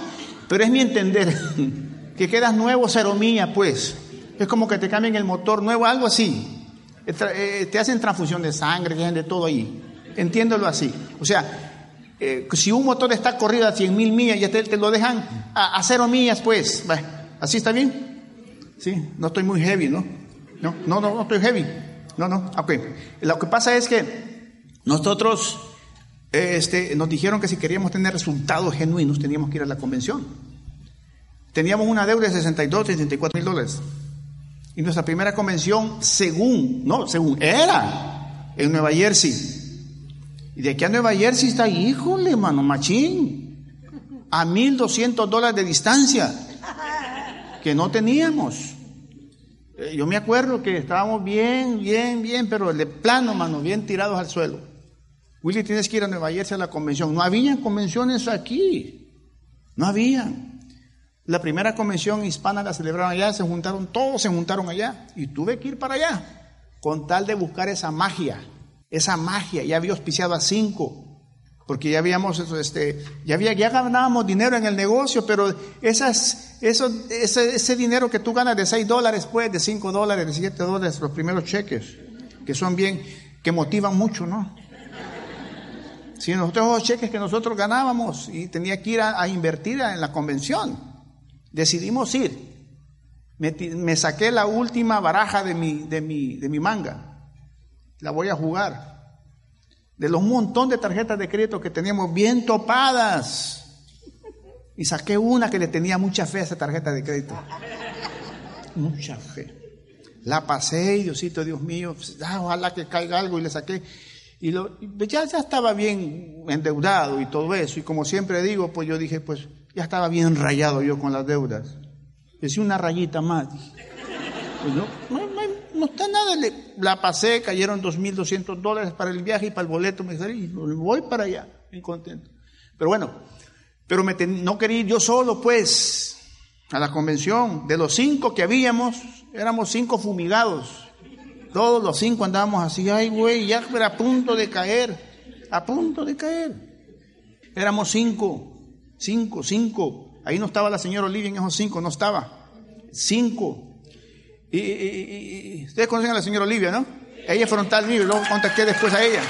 S1: Pero es mi entender. que quedas nuevo, cero mía, pues. Es como que te cambien el motor nuevo, algo así. Eh, te hacen transfusión de sangre, te de todo ahí. Entiéndelo así. O sea, eh, si un motor está corrido a 100 mil millas y te, lo dejan a, cero millas, pues, ¿así está bien? Sí, no estoy muy heavy, ¿no? No, no, no, no estoy heavy. No, no, ok. Lo que pasa es que nosotros este, nos dijeron que si queríamos tener resultados genuinos teníamos que ir a la convención. Teníamos una deuda de 62, 64 mil dólares. Y nuestra primera convención, según, no, según era en Nueva Jersey. Y de aquí a Nueva Jersey está, híjole, mano, machín, a 1.200 dólares de distancia, que no teníamos. Eh, yo me acuerdo que estábamos bien, bien, bien, pero de plano, mano, bien tirados al suelo. Willy, tienes que ir a Nueva Jersey a la convención. No había convenciones aquí. No había. La primera convención hispana la celebraron allá, se juntaron, todos se juntaron allá y tuve que ir para allá con tal de buscar esa magia, esa magia. Ya había auspiciado a cinco porque ya habíamos, este, ya, había, ya ganábamos dinero en el negocio, pero esas, eso, ese, dinero que tú ganas de 6 dólares, pues, de 5 dólares, de 7 dólares, los primeros cheques, que son bien, que motivan mucho, ¿no? Si nosotros los cheques que nosotros ganábamos y tenía que ir a, invertir en la convención, decidimos ir. Me, saqué la última baraja de mi, de, mi, de mi manga. La voy a jugar de los montón de tarjetas de crédito que teníamos bien topadas. Y saqué una que le tenía mucha fe a esa tarjeta de crédito. Mucha fe. La pasé y Diosito, Dios mío, pues, ah, ojalá que caiga algo y le saqué. Y lo, ya, ya estaba bien endeudado y todo eso. Y como siempre digo, pues yo dije, pues ya estaba bien rayado yo con las deudas. Decía una rayita más. Pues no, no, no está nada, la pasé, cayeron 2.200 dólares para el viaje y para el boleto, me salí, voy para allá, bien contento. Pero bueno, pero me no quería ir yo solo, pues, a la convención. De los cinco que habíamos, éramos cinco fumigados. Todos los cinco andábamos así, ay, güey, ya era a punto de caer, a punto de caer. Éramos cinco, cinco, cinco. Ahí no estaba la señora Olivia en esos cinco, no estaba. Cinco. Y, ustedes conocen a la señora Olivia, ¿no? Ella es frontal mío y luego contacté después a ella.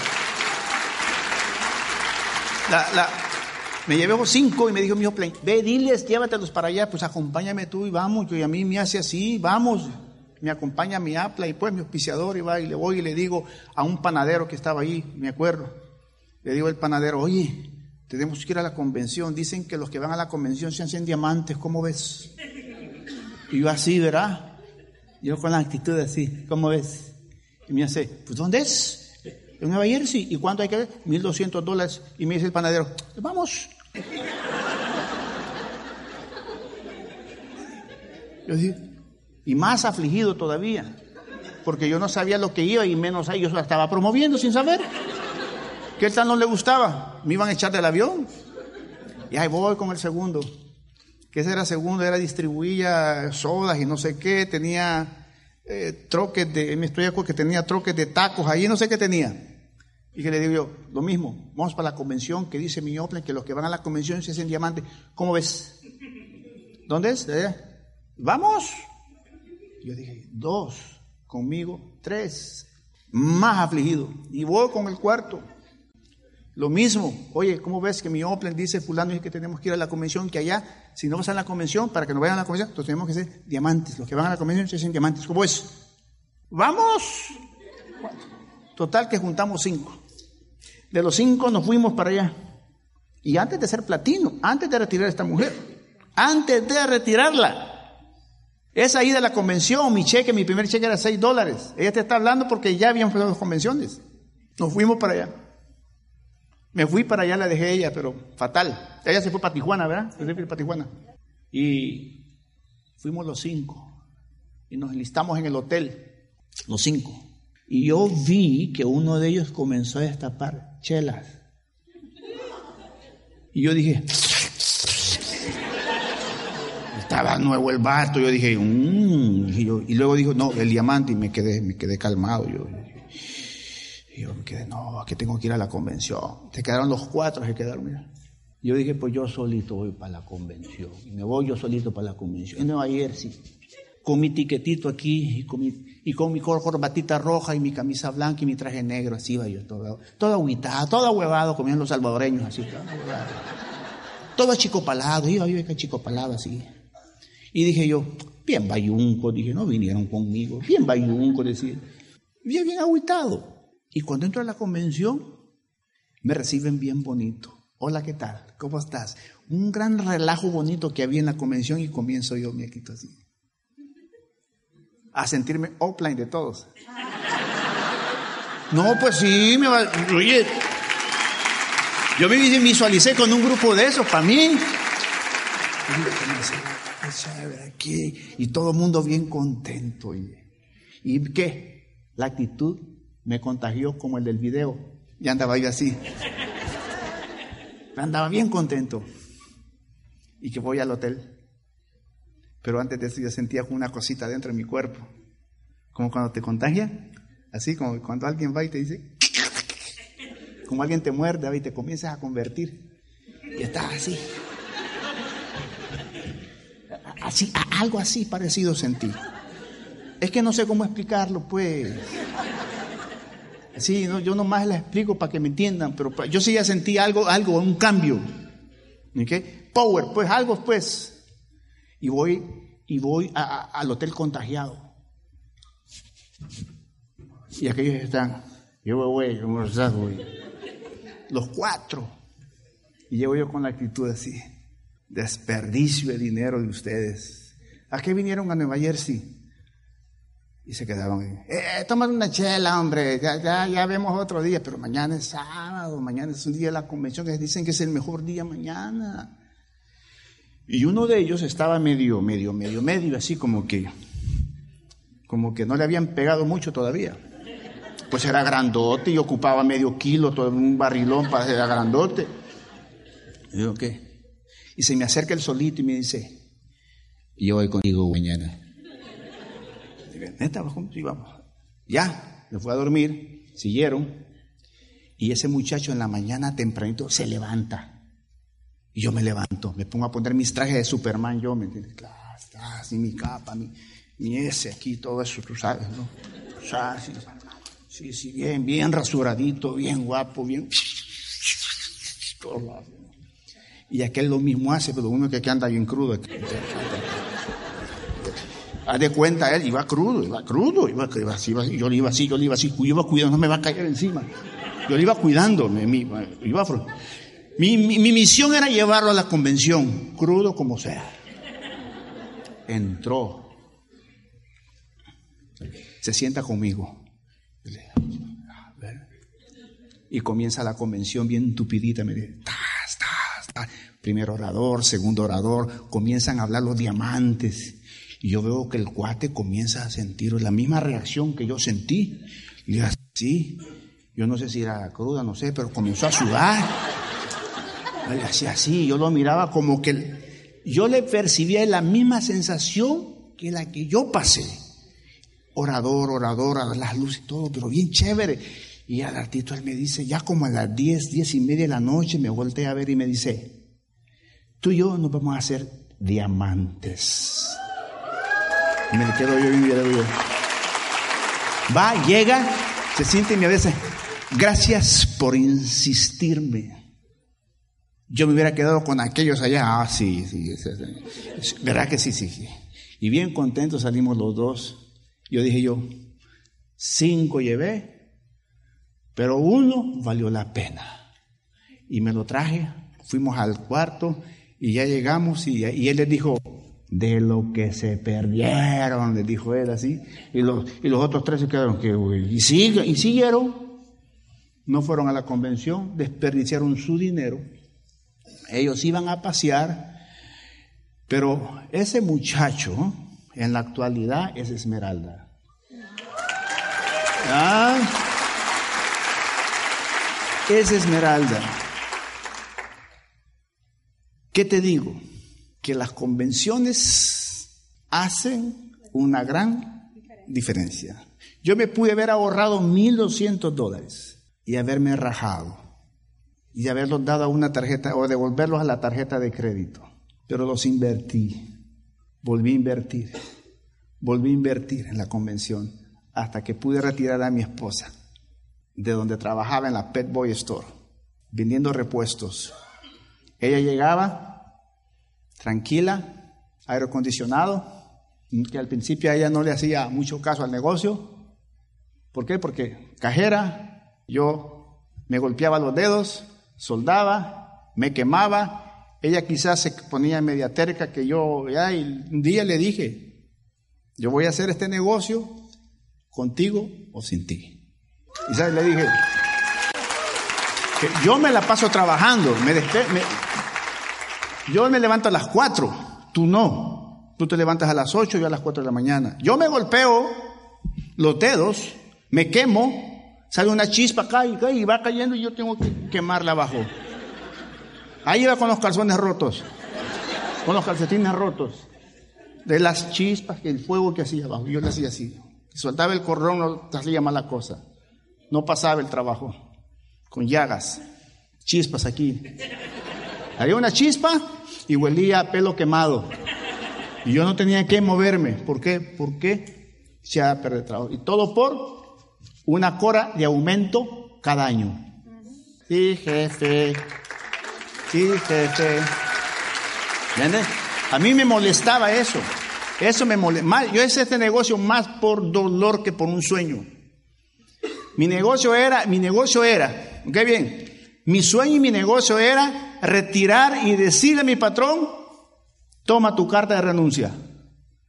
S1: me llevé cinco y me dijo mi plan, ve, diles, llévatelos para allá, pues acompáñame tú y vamos. Y a mí me hace así, vamos. Me acompaña mi apla y pues mi auspiciador y va y le voy y le digo a un panadero que estaba ahí, me acuerdo. Le digo al panadero, oye, tenemos que ir a la convención. Dicen que los que van a la convención se hacen diamantes, ¿cómo ves? Y yo así, ¿verdad? Yo con la actitud así, ¿cómo ves? Y me hace, pues ¿dónde es? En Nueva Jersey. ¿Y cuánto hay que ver? 1.200 dólares. Y me dice el panadero, vamos. Y más afligido todavía, porque yo no sabía lo que iba y menos ahí, yo la estaba promoviendo sin saber. Que él tal no le gustaba, me iban a echar del avión. Y ahí voy con el segundo que ese era segundo, era distribuía sodas y no sé qué, tenía eh, troques de, me estoy que tenía troques de tacos ahí, no sé qué tenía. Y que le digo yo, lo mismo, vamos para la convención que dice mi Oplen que los que van a la convención se hacen diamantes. ¿Cómo ves? ¿Dónde es? ¿Vamos? Yo dije, dos, conmigo, tres, más afligido. Y voy con el cuarto. Lo mismo, oye, ¿cómo ves que mi Oplen dice fulano que tenemos que ir a la convención, que allá, si no vas a la convención, para que no vayan a la convención, entonces tenemos que ser diamantes. Los que van a la convención se hacen diamantes. ¿Cómo es? ¡Vamos! Total que juntamos cinco. De los cinco nos fuimos para allá. Y antes de ser platino, antes de retirar a esta mujer, antes de retirarla, esa ida a la convención, mi cheque, mi primer cheque era seis dólares. Ella te está hablando porque ya habíamos las convenciones. Nos fuimos para allá. Me fui para allá, la dejé ella, pero fatal. Ella se fue para Tijuana, ¿verdad? Se fue para Tijuana. Y fuimos los cinco. Y nos enlistamos en el hotel, los cinco. Y yo vi que uno de ellos comenzó a destapar chelas. Y yo dije, estaba nuevo el vato. Yo dije, mmm. y, luego dijo, no, el diamante. Y me quedé, me quedé calmado. Yo, y yo me quedé, no, que tengo que ir a la convención. Te quedaron los cuatro, se quedaron, mira. Yo dije, pues yo solito voy para la convención. Y me voy yo solito para la convención. En Nueva Jersey. Con mi tiquetito aquí y con mi, y con mi corbatita roja y mi camisa blanca y mi traje negro. Así iba yo, todo, todo aguitado, todo huevado, comían los salvadoreños, así. Todo, todo chicopalado, iba yo chico chicopalado así. Y dije yo, bien bayunco, dije, no vinieron conmigo, bien bayunco, decía. Bien, bien aguitado. Y cuando entro a la convención, me reciben bien bonito. Hola, ¿qué tal? ¿Cómo estás? Un gran relajo bonito que había en la convención y comienzo yo, me quito así. A sentirme offline de todos. No, pues sí, me va. Oye, yo me visualicé con un grupo de esos, para mí. Y todo el mundo bien contento. ¿Y qué? La actitud me contagió como el del video. Y andaba yo así. Andaba bien contento. Y que voy al hotel. Pero antes de eso yo sentía una cosita dentro de mi cuerpo. Como cuando te contagia. Así como cuando alguien va y te dice. como alguien te muerde y te comienzas a convertir. Y estás así. Así, algo así parecido sentí. Es que no sé cómo explicarlo, pues. Sí, no, yo nomás les explico para que me entiendan, pero yo sí ya sentí algo, algo, un cambio. ¿Okay? Power, pues algo, pues. Y voy, y voy al hotel contagiado. Y aquellos están, yo voy, ¿cómo estás, güey? Los cuatro. Y llevo yo con la actitud así, desperdicio de dinero de ustedes. ¿A qué vinieron a Nueva Jersey? Y se quedaban, eh, eh toman una chela, hombre, ya, ya, ya, vemos otro día, pero mañana es sábado, mañana es un día de la convención, que dicen que es el mejor día mañana. Y uno de ellos estaba medio, medio, medio, medio, así como que, como que no le habían pegado mucho todavía. Pues era grandote y ocupaba medio kilo, todo un barrilón para ser grandote. Y digo, ¿qué? Y se me acerca el solito y me dice, yo voy contigo mañana. Neta, sí. Ya, me fue a dormir, siguieron. Y ese muchacho en la mañana tempranito se levanta. Y yo me levanto, me pongo a poner mis trajes de Superman, yo, ¿me entiendes? Claro, así mi capa, mi, mi ese aquí, todo eso, tú sabes, ¿no? sí, sí, bien, bien rasuradito, bien guapo, bien... Y aquel lo mismo hace, pero uno que anda bien crudo. Haz de cuenta, él iba crudo, iba crudo, iba, iba, iba, yo le iba así, yo le iba así, yo iba cuidando, no me va a caer encima. Yo le iba cuidando, iba, mi, mi, misión era llevarlo a la convención, crudo como sea. Entró. Se sienta conmigo. Y comienza la convención bien tupidita. Me dice, primer orador, segundo orador, comienzan a hablar los diamantes. Y yo veo que el cuate comienza a sentir la misma reacción que yo sentí. Y así, yo no sé si era cruda, no sé, pero comenzó a sudar. Le hacía así, yo lo miraba como que yo le percibía la misma sensación que la que yo pasé. Orador, orador, a las luces y todo, pero bien chévere. Y al ratito él me dice, ya como a las diez, diez y media de la noche, me volteé a ver y me dice, tú y yo nos vamos a hacer diamantes. Y me quedo yo y me quedo yo. Va, llega, se siente y me dice, gracias por insistirme. Yo me hubiera quedado con aquellos allá. Ah, sí, sí, sí, ¿Verdad que sí, sí, sí? Y bien contentos salimos los dos. Yo dije yo, cinco llevé, pero uno valió la pena. Y me lo traje, fuimos al cuarto y ya llegamos y, él les dijo, de lo que se perdieron, les dijo él así. Y los, otros tres se quedaron, que, y, y siguieron. No fueron a la convención, desperdiciaron su dinero ellos iban a pasear, pero ese muchacho en la actualidad es Esmeralda. ¿Ah? Es Esmeralda. ¿Qué te digo? Que las convenciones hacen una gran diferencia. Yo me pude haber ahorrado 1.200 dólares y haberme rajado y haberlos dado a una tarjeta o devolverlos a la tarjeta de crédito. Pero los invertí. Volví a invertir. Volví a invertir en la convención hasta que pude retirar a mi esposa de donde trabajaba en la Pet Boy Store, vendiendo repuestos. Ella llegaba tranquila, aire acondicionado, que al principio a ella no le hacía mucho caso al negocio. ¿Por qué? Porque cajera, yo me golpeaba los dedos, soldaba, me quemaba, ella quizás se ponía media terca que yo, ya, y un día le dije, yo voy a hacer este negocio contigo o sin ti. Y ¿sabes? le dije, que yo me la paso trabajando, me, me yo me levanto a las 4, tú no. Tú te levantas a las 8 y a las 4 de la mañana. Yo me golpeo los dedos, me quemo, Sale una chispa, cae y va cayendo y yo tengo que quemarla abajo. Ahí iba con los calzones rotos, con los calcetines rotos, de las chispas, el fuego que hacía abajo. Yo le hacía así. Soltaba el cordón, no hacía mala cosa. No pasaba el trabajo. con llagas, chispas aquí. Había una chispa y huelía a pelo quemado. Y yo no tenía que moverme. ¿Por qué? Porque se ha perdido Y todo por una cora de aumento cada año. Sí, jefe. Sí, jefe. ¿Entiendes? A mí me molestaba eso. Eso me molesta. Yo hice este negocio más por dolor que por un sueño. Mi negocio era, mi negocio era, ¿ok bien? Mi sueño y mi negocio era retirar y decirle a mi patrón, toma tu carta de renuncia.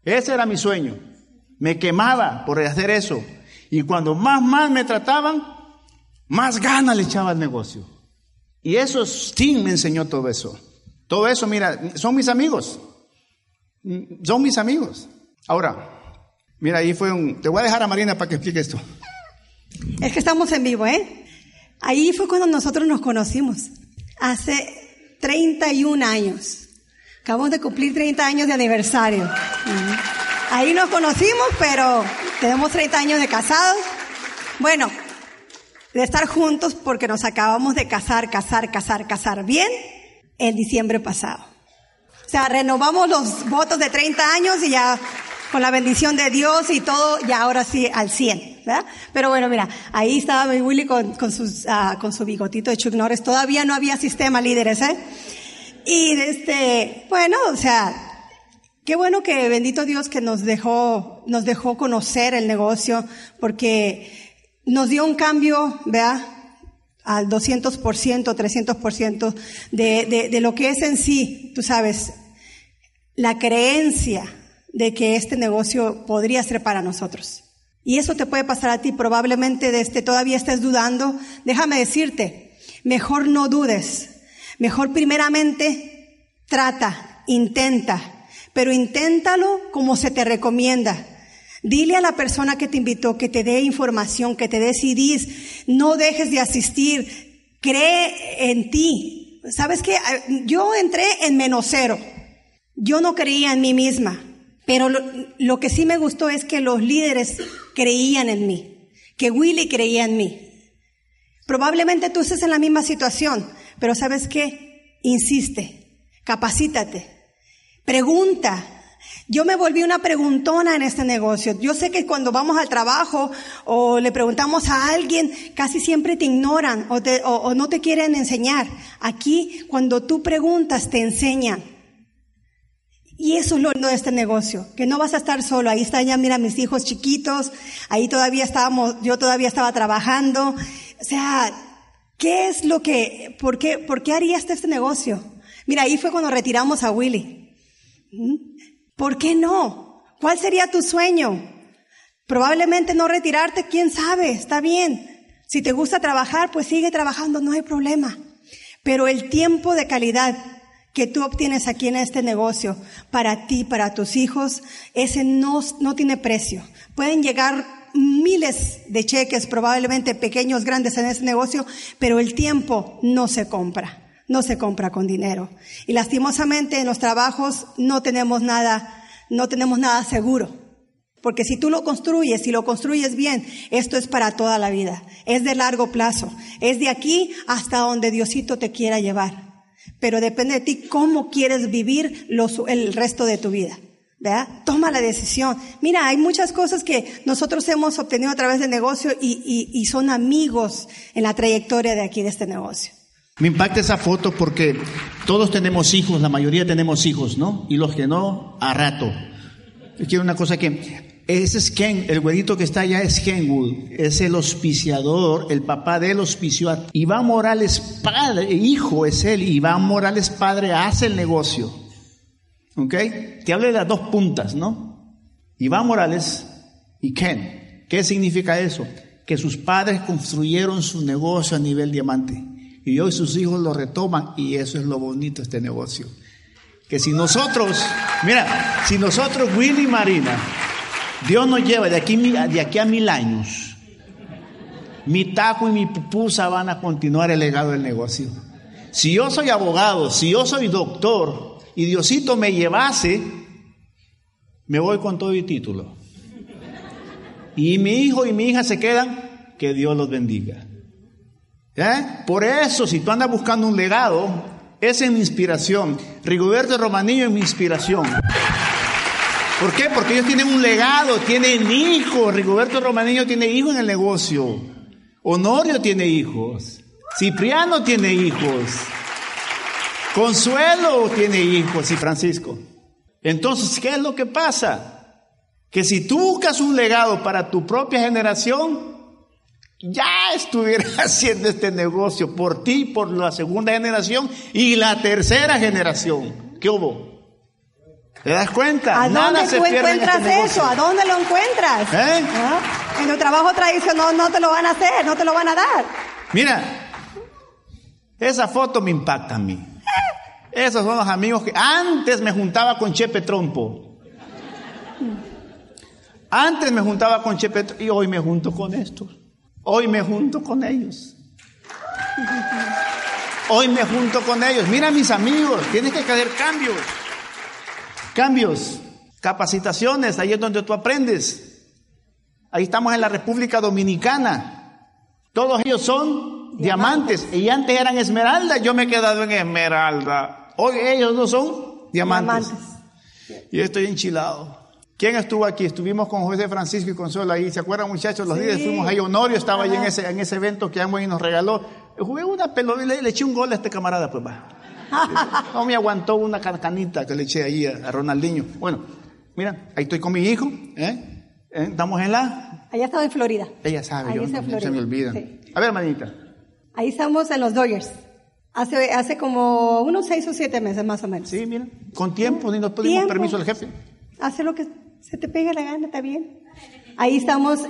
S1: Ese era mi sueño. Me quemaba por hacer eso. Y cuando más mal me trataban, más ganas le echaba al negocio. Y eso, Tim me enseñó todo eso. Todo eso, mira, son mis amigos. Son mis amigos. Ahora, mira, ahí fue un... Te voy a dejar a Marina para que explique esto.
S2: Es que estamos en vivo, ¿eh? Ahí fue cuando nosotros nos conocimos. Hace 31 años. Acabamos de cumplir 30 años de aniversario. Ahí nos conocimos, pero tenemos 30 años de casados. Bueno, de estar juntos porque nos acabamos de casar, casar, casar, casar bien el diciembre pasado. O sea, renovamos los votos de 30 años y ya con la bendición de Dios y todo, ya ahora sí al 100, Pero bueno, mira, ahí estaba Willy con, sus, uh, con su bigotito de Chuck Norris. Todavía no había sistema líderes, ¿eh? Y este, bueno, o sea, qué bueno que bendito Dios que nos dejó, nos dejó conocer el negocio, porque nos dio un cambio, ¿verdad? al 200%, 300% de, de, de lo que es en sí, tú sabes, la creencia de que este negocio podría ser para nosotros. Y eso te puede pasar a ti, probablemente desde este, todavía estés dudando. Déjame decirte, mejor no dudes. Mejor primeramente trata, intenta, pero inténtalo como se te recomienda. Dile a la persona que te invitó que te dé información, que te dé CDs. No dejes de asistir. Cree en ti. ¿Sabes qué? Yo entré en menos cero. Yo no creía en mí misma. Pero lo, que sí me gustó es que los líderes creían en mí. Que Willy creía en mí. Probablemente tú estés en la misma situación. Pero ¿sabes qué? Insiste. Capacítate. Pregunta. Yo me volví una preguntona en este negocio. Yo sé que cuando vamos al trabajo o le preguntamos a alguien, casi siempre te ignoran o, te, o, o no te quieren enseñar. Aquí, cuando tú preguntas, te enseñan. Y eso es lo de este negocio, que no vas a estar solo. Ahí están ya, mira, mis hijos chiquitos. Ahí todavía estábamos, yo todavía estaba trabajando. O sea, ¿qué es lo que, por qué, por qué harías este negocio? Mira, ahí fue cuando retiramos a Willy. ¿Mm? ¿Por qué no? ¿Cuál sería tu sueño? Probablemente no retirarte, quién sabe, está bien. Si te gusta trabajar, pues sigue trabajando, no hay problema. Pero el tiempo de calidad que tú obtienes aquí en este negocio, para ti, para tus hijos, ese no, no tiene precio. Pueden llegar miles de cheques, probablemente pequeños, grandes en ese negocio, pero el tiempo no se compra no se compra con dinero. Y lastimosamente en los trabajos no tenemos nada, no tenemos nada seguro. Porque si tú lo construyes, si lo construyes bien, esto es para toda la vida. Es de largo plazo. Es de aquí hasta donde Diosito te quiera llevar. Pero depende de ti cómo quieres vivir el resto de tu vida. ¿Verdad? Toma la decisión. Mira, hay muchas cosas que nosotros hemos obtenido a través del negocio y, y, y son amigos en la trayectoria de aquí de este negocio.
S1: Me impacta esa foto porque todos tenemos hijos, la mayoría tenemos hijos, ¿no? Y los que no, a rato. Quiero una cosa que, ese es Ken, el güerito que está allá es Kenwood, es el auspiciador, el papá del auspicio. Iván Morales, padre, hijo es él, Iván Morales, padre, hace el negocio. ¿Ok? Te hablo de las dos puntas, ¿no? Iván Morales y Ken. ¿Qué significa eso? Que sus padres construyeron su negocio a nivel diamante. Y hoy sus hijos lo retoman y eso es lo bonito de este negocio. Que si nosotros, mira, si nosotros, Willy Marina, Dios nos lleva de aquí, a mil años, mi taco y mi pupusa van a continuar el legado del negocio. Si yo soy abogado, si yo soy doctor y Diosito me llevase, me voy con todo mi título. Y mi hijo y mi hija se quedan, que Dios los bendiga. ¿Eh? Por eso, si tú andas buscando un legado, esa es mi inspiración. Rigoberto Romanillo es mi inspiración. ¿Por qué? Porque ellos tienen un legado, tienen hijos. Rigoberto Romanillo tiene hijos en el negocio. Honorio tiene hijos. Cipriano tiene hijos. Consuelo tiene hijos y Francisco. Entonces, ¿qué es lo que pasa? Que si tú buscas un legado para tu propia generación, ya estuviera haciendo este negocio por ti, por la segunda generación y la tercera generación. ¿Qué hubo? ¿Te das cuenta?
S2: ¿A dónde tú encuentras este eso? ¿A dónde lo encuentras? ¿Eh? ¿Ah? En tu trabajo tradicional no te lo van a hacer, no te lo van a dar.
S1: Mira, esa foto me impacta a mí. Esos son los amigos que antes me juntaba con Chepe Trompo. Antes me juntaba con Chepe y hoy me junto con estos. Hoy me junto con ellos. Hoy me junto con ellos. Mira mis amigos, tienes que caer cambios. Cambios, capacitaciones, ahí es donde tú aprendes. Ahí estamos en la República Dominicana. Todos ellos son diamantes. Y antes eran esmeraldas. Yo me he quedado en esmeralda. Hoy ellos no son diamantes. diamantes. Y estoy enchilado. ¿Quién estuvo aquí? Estuvimos con José Francisco y Consuelo ahí. ¿Se acuerdan, muchachos? Los días fuimos ahí. Honorio estaba ahí en ese, en ese evento que Amway nos regaló. Jugué una pelota, le, le eché un gol a este camarada, pues va. No me aguantó una canita que le eché ahí a, Ronaldinho. Bueno, mira, ahí estoy con mi hijo. ¿eh? ¿Eh? Estamos en la.
S2: Allá estamos en Florida.
S1: Ella sabe, yo, se me olvida. A ver, manita.
S2: Ahí estamos en los Dodgers. Hace, hace como unos seis o siete meses más o menos.
S1: Sí, mira. Con tiempo, ni nos pedimos permiso al jefe.
S2: Hace lo que se te pega la gana, está bien. Ahí estamos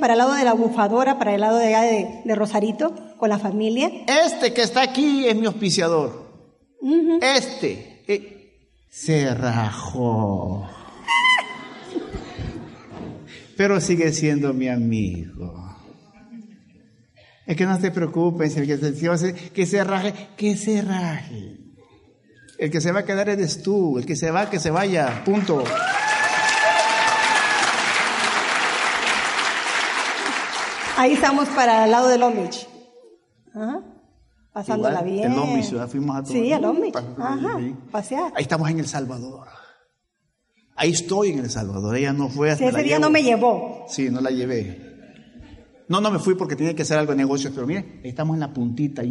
S2: para el lado de la bufadora, para el lado de, de, Rosarito, con la familia.
S1: Este que está aquí es mi auspiciador. Este eh, se rajó. Pero sigue siendo mi amigo. Es que no te preocupes, el que se, que se raje, que se raje. El que se va a quedar eres tú, el que se va, que se vaya, punto.
S2: Ahí estamos para el lado del Long Beach. Pasándola bien.
S1: El Long Beach, fuimos a
S2: todo. Sí, al Long Beach. Ajá, pasear.
S1: Ahí estamos en El Salvador. Ahí estoy en El Salvador. Ella no fue hasta
S2: sí, ese día no me llevó.
S1: Sí, no la llevé. No, no me fui porque tenía que hacer algo de negocios, pero mire, ahí estamos en la puntita.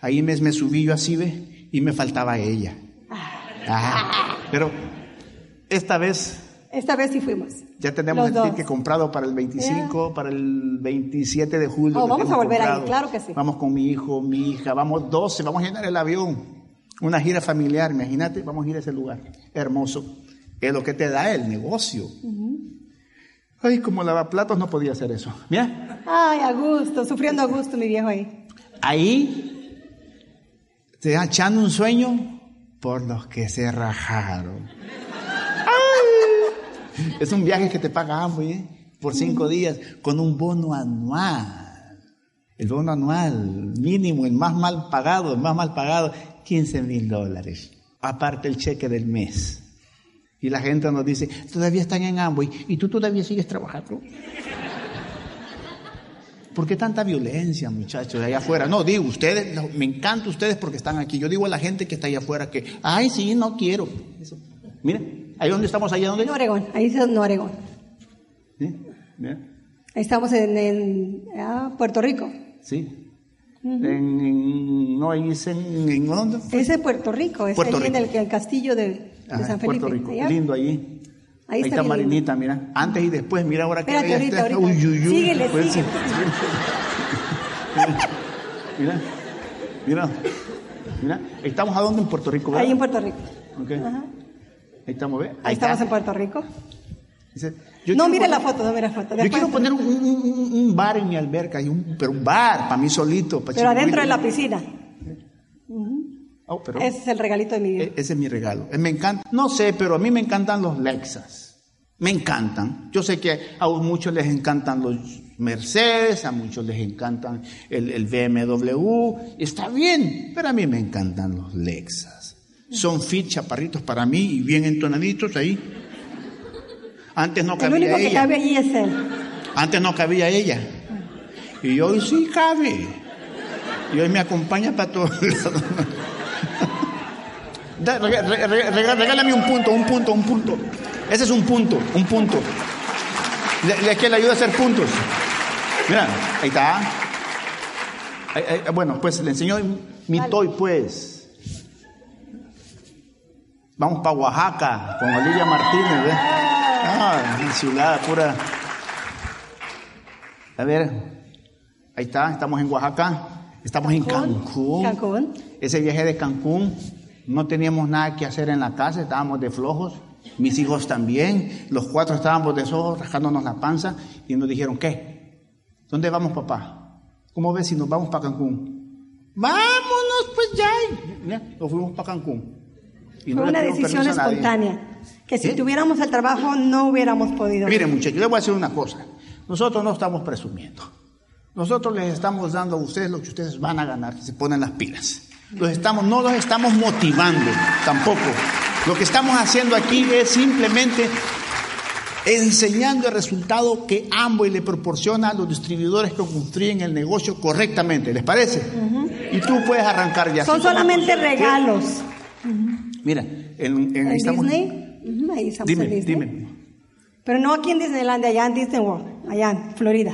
S1: Ahí me, me subí yo así, ¿ve? Y me faltaba ella. Ah, pero esta vez
S2: esta vez sí fuimos.
S1: Ya tenemos el ticket comprado para el 25, para el 27 de julio.
S2: Oh, vamos a volver ahí, claro que sí.
S1: Vamos con mi hijo, mi hija, vamos 12, vamos a llenar el avión. Una gira familiar, imagínate, vamos a ir a ese lugar. Hermoso. Es lo que te da el negocio. Ay, como lavaplatos no podía hacer eso. Mira.
S2: Ay, a gusto, sufriendo a gusto mi viejo ahí.
S1: Ahí te echando un sueño por los que se rajaron. Es un viaje que te paga ¿eh? por cinco días con un bono anual. El bono anual mínimo, el más mal pagado, el más mal pagado, 15 mil dólares. Aparte el cheque del mes. Y la gente nos dice, todavía están en Amway y tú todavía sigues trabajando. ¿Por qué tanta violencia, muchachos, allá afuera? No, digo, ustedes, me encanta ustedes porque están aquí. Yo digo a la gente que está allá afuera que, ay, sí, no quiero. Eso. Miren, ¿Ahí dónde estamos? ¿Allá dónde?
S2: En Oregón, ahí es en Oregón. ¿Sí? Ahí estamos en, ah, Puerto Rico.
S1: Sí. en, no, ahí es en, en ¿dónde?
S2: Es en Puerto Rico, es ahí en el, castillo de, San Felipe.
S1: Puerto Rico, lindo allí. Ahí, está, Marinita, mira. Antes y después, mira ahora que
S2: Espérate, ahorita, ahorita. Uy, uy, uy. Síguele, síguele.
S1: mira, mira, mira. ¿Estamos a dónde en Puerto Rico?
S2: ¿verdad? Ahí en Puerto Rico.
S1: Okay. Ajá. Ahí estamos, ¿ves?
S2: Ahí, estamos en Puerto Rico. no, mire la foto, no mire la foto.
S1: yo quiero poner un, bar en mi alberca, un, pero un bar para mí solito. Para
S2: pero adentro de la piscina.
S1: Oh,
S2: ese es el regalito de mi vida. E-,
S1: ese es mi regalo. Eh, me encanta, no sé, pero a mí me encantan los Lexus. Me encantan. Yo sé que a muchos les encantan los Mercedes, a muchos les encantan el, el BMW. Está bien, pero a mí me encantan los Lexus. Son fit chaparritos para mí y bien entonaditos ahí. Antes no cabía
S2: El único
S1: ella.
S2: que cabe es él.
S1: Antes no cabía ella. Y hoy sí cabe. Y hoy me acompaña para todos lados. Regálame un punto, un punto, un punto. Ese es un punto, un punto. Le, le- que le ayuda a hacer puntos. Mira, ahí está. Bueno, pues le enseñó mi toy, pues. Vamos para Oaxaca con Olivia Martínez, ¿ves? Ah, ciudad pura. A ver, ahí está, estamos en Oaxaca, estamos en Cancún.
S2: Cancún.
S1: Ese viaje de Cancún, no teníamos nada que hacer en la casa, estábamos de flojos, mis hijos también, los cuatro estábamos de sojos, rascándonos la panza, y nos dijeron, ¿qué? ¿Dónde vamos, papá? ¿Cómo ves si nos vamos para Cancún? Vámonos, pues ya. Mira, nos fuimos para Cancún. Y no
S2: Fue una decisión espontánea. Que si
S1: ¿Eh?
S2: tuviéramos el trabajo no hubiéramos podido.
S1: Miren muchachos, les voy a decir una cosa. Nosotros no estamos presumiendo. Nosotros les estamos dando a ustedes lo que ustedes van a ganar, si se ponen las pilas. Los estamos, no los estamos motivando tampoco. Lo que estamos haciendo aquí es simplemente enseñando el resultado que Amway le proporciona a los distribuidores que construyen el negocio correctamente. ¿Les parece? Y tú puedes arrancar ya.
S2: Son solamente regalos.
S1: Mira, en, en-
S2: En
S1: ahí
S2: Disney, ahí estamos
S1: Dime,
S2: en Disney.
S1: dime.
S2: Pero no aquí en Disneyland, allá en Disney World, allá en Florida.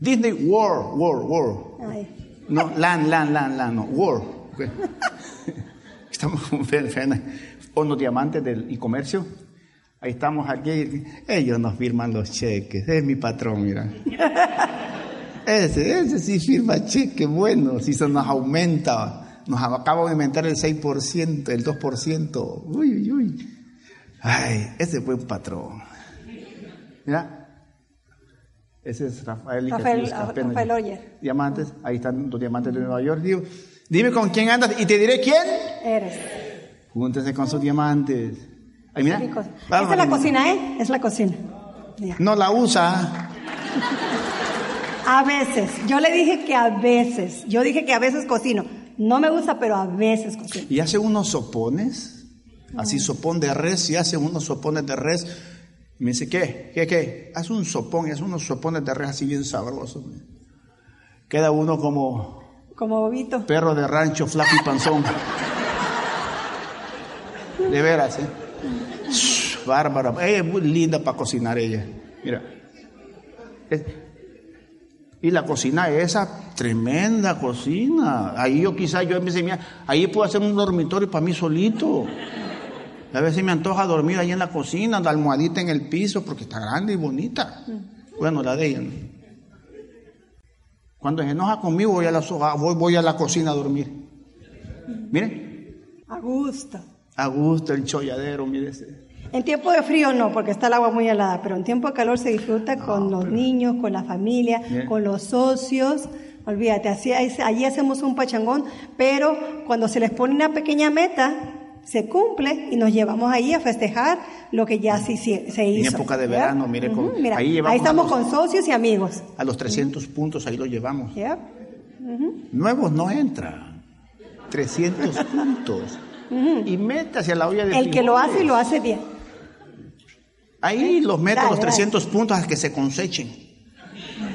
S1: Disney World, World, World.
S2: Ay.
S1: No, LAN, LAN, LAN, LAN, no, World. Ok. Estamos con Hornos Diamantes del e-comercio. Ahí estamos aquí. Ellos nos firman los cheques. Es mi patrón, mira. Ese, ese sí firma cheques, bueno, si se nos aumenta. Nos acaba de aumentar el 6%, el 2%. Uy, uy, uy. Ay, ese fue un patrón. Mira. Ese es Rafael y
S2: Rafael-
S1: Caspena.
S2: Rafael Oyer.
S1: Diamantes, ahí están los diamantes de Nueva York. Digo, dime con quién andas y te diré quién.
S2: Eres.
S1: Júntese con sus diamantes. Ay, mira. Vamos,
S2: Esta es la
S1: vamos.
S2: cocina, ¿eh? Es la cocina. Ya.
S1: No la usa.
S2: A veces. Yo le dije que a veces. Yo dije que a veces cocino. No me gusta, pero a veces cocino.
S1: Y hace unos sopones. Así sopón de res. Y hace unos sopones de res. Y me dice, ¿qué? ¿Qué? ¿Qué? Haz un sopón y hace unos sopones de res así bien sabrosos. Queda uno como
S2: Como bobito.
S1: perro de rancho, flaco y panzón. De veras, ¿eh? Shh, Bárbara. Ella es muy linda para cocinar ella. Mira. Es- y la cocina esa, tremenda cocina. Ahí yo quizás, yo me decía, mira, ahí puedo hacer un dormitorio para mí solito. A veces me antoja dormir ahí en la cocina, la almohadita en el piso, porque está grande y bonita. Bueno, la de ella. ¿no? Cuando se enoja conmigo, voy a la, voy, voy a la cocina a dormir. Mire,
S2: A gusto.
S1: a gusto el cholladero, mire ese.
S2: En tiempo de frío no, porque está el agua muy helada, pero en tiempo de calor se disfruta con los niños, con la familia,
S1: Bien.
S2: con los socios. Olvídate, así, allí hacemos un pachangón, pero cuando se les pone una pequeña meta, se cumple y nos llevamos ahí a festejar lo que ya se, hici- se
S1: En
S2: hizo.
S1: época de verano, mire, con-
S2: mira,
S1: ahí
S2: ahí, estamos
S1: los-
S2: con socios y amigos.
S1: A los 300 puntos ahí lo llevamos. Nuevos no entran. 300 puntos. Y métase a la olla de
S2: El que lo hace, lo hace bien.
S1: Ahí los meto los
S2: dale.
S1: 300 puntos a que se cosechen.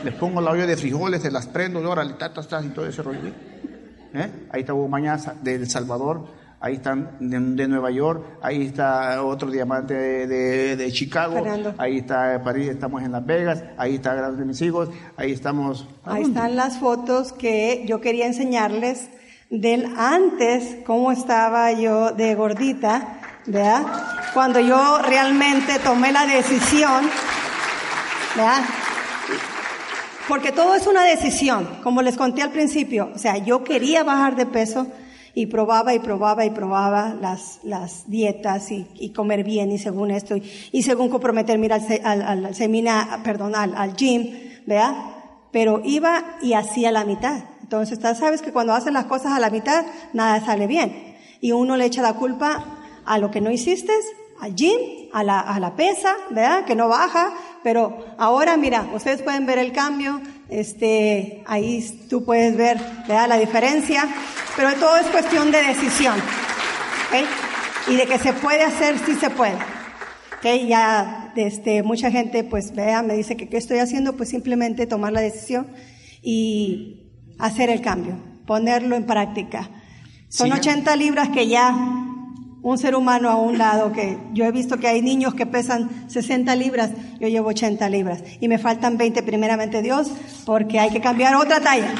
S1: Les pongo la olla de frijoles, se las prendo, y órale, ta, ta, ta, y todo ese rollo. ¿Eh? Ahí está Hugo Mañaza de El Salvador, ahí están de, de Nueva York, ahí está otro diamante de, de- de Chicago,
S2: Fernando.
S1: ahí está París, estamos en Las Vegas, ahí está Gran de mis hijos, ahí estamos. ¿a
S2: Ahí están las fotos que yo quería enseñarles del antes, cómo estaba yo de gordita, ¿verdad? Cuando yo realmente tomé la decisión, ¿verdad? Porque todo es una decisión, como les conté al principio. O sea, yo quería bajar de peso y probaba y probaba y probaba las, las dietas y, y comer bien y según esto y, y según comprometerme al, al, al semina, perdón, al, al gym, ¿verdad? Pero iba y hacía la mitad. Entonces, sabes que cuando haces las cosas a la mitad, nada sale bien. Y uno le echa la culpa a lo que no hiciste, al gym, a la, a la pesa, ¿verdad? Que no baja, pero ahora mira, ustedes pueden ver el cambio, este, ahí tú puedes ver, ¿verdad? La diferencia, pero todo es cuestión de decisión, ¿ok? Y de que se puede hacer, sí se puede. ¿ok? Ya, este, mucha gente, pues, vea, me dice que qué estoy haciendo, pues simplemente tomar la decisión y hacer el cambio. ponerlo en práctica. Son 80 libras que ya un ser humano a un lado, que yo he visto que hay niños que pesan 60 libras, yo llevo 80 libras y me faltan 20 primeramente Dios porque hay que cambiar otra talla.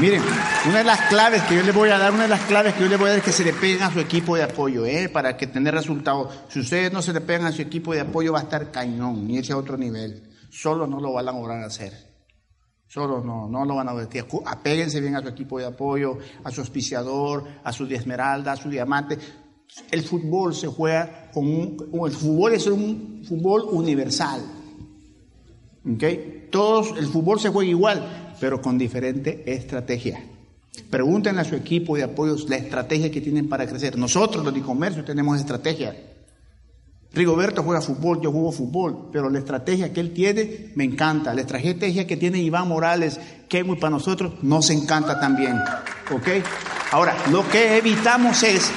S1: Miren, una de las claves que yo les voy a dar, una de las claves que yo les voy a dar es que se le peguen a su equipo de apoyo, ¿eh? para que tener resultados. Si ustedes no se le pegan a su equipo de apoyo va a estar cañón, y ese a otro nivel. Solo no lo van a lograr hacer. Solo no, no lo van a decir. Apéguense bien a su equipo de apoyo, a su auspiciador, a su esmeralda, a su diamante. El fútbol se juega con un, el fútbol es un fútbol universal. ¿Okay? Todos, el fútbol se juega igual, pero con diferente estrategia. Pregúntenle a su equipo de apoyos la estrategia que tienen para crecer. Nosotros, los de comercio, tenemos estrategia. Rigoberto juega fútbol, yo juego fútbol, pero la estrategia que él tiene me encanta. La estrategia que tiene Iván Morales, que es muy para nosotros, nos encanta también. ¿Ok? Ahora, lo que evitamos es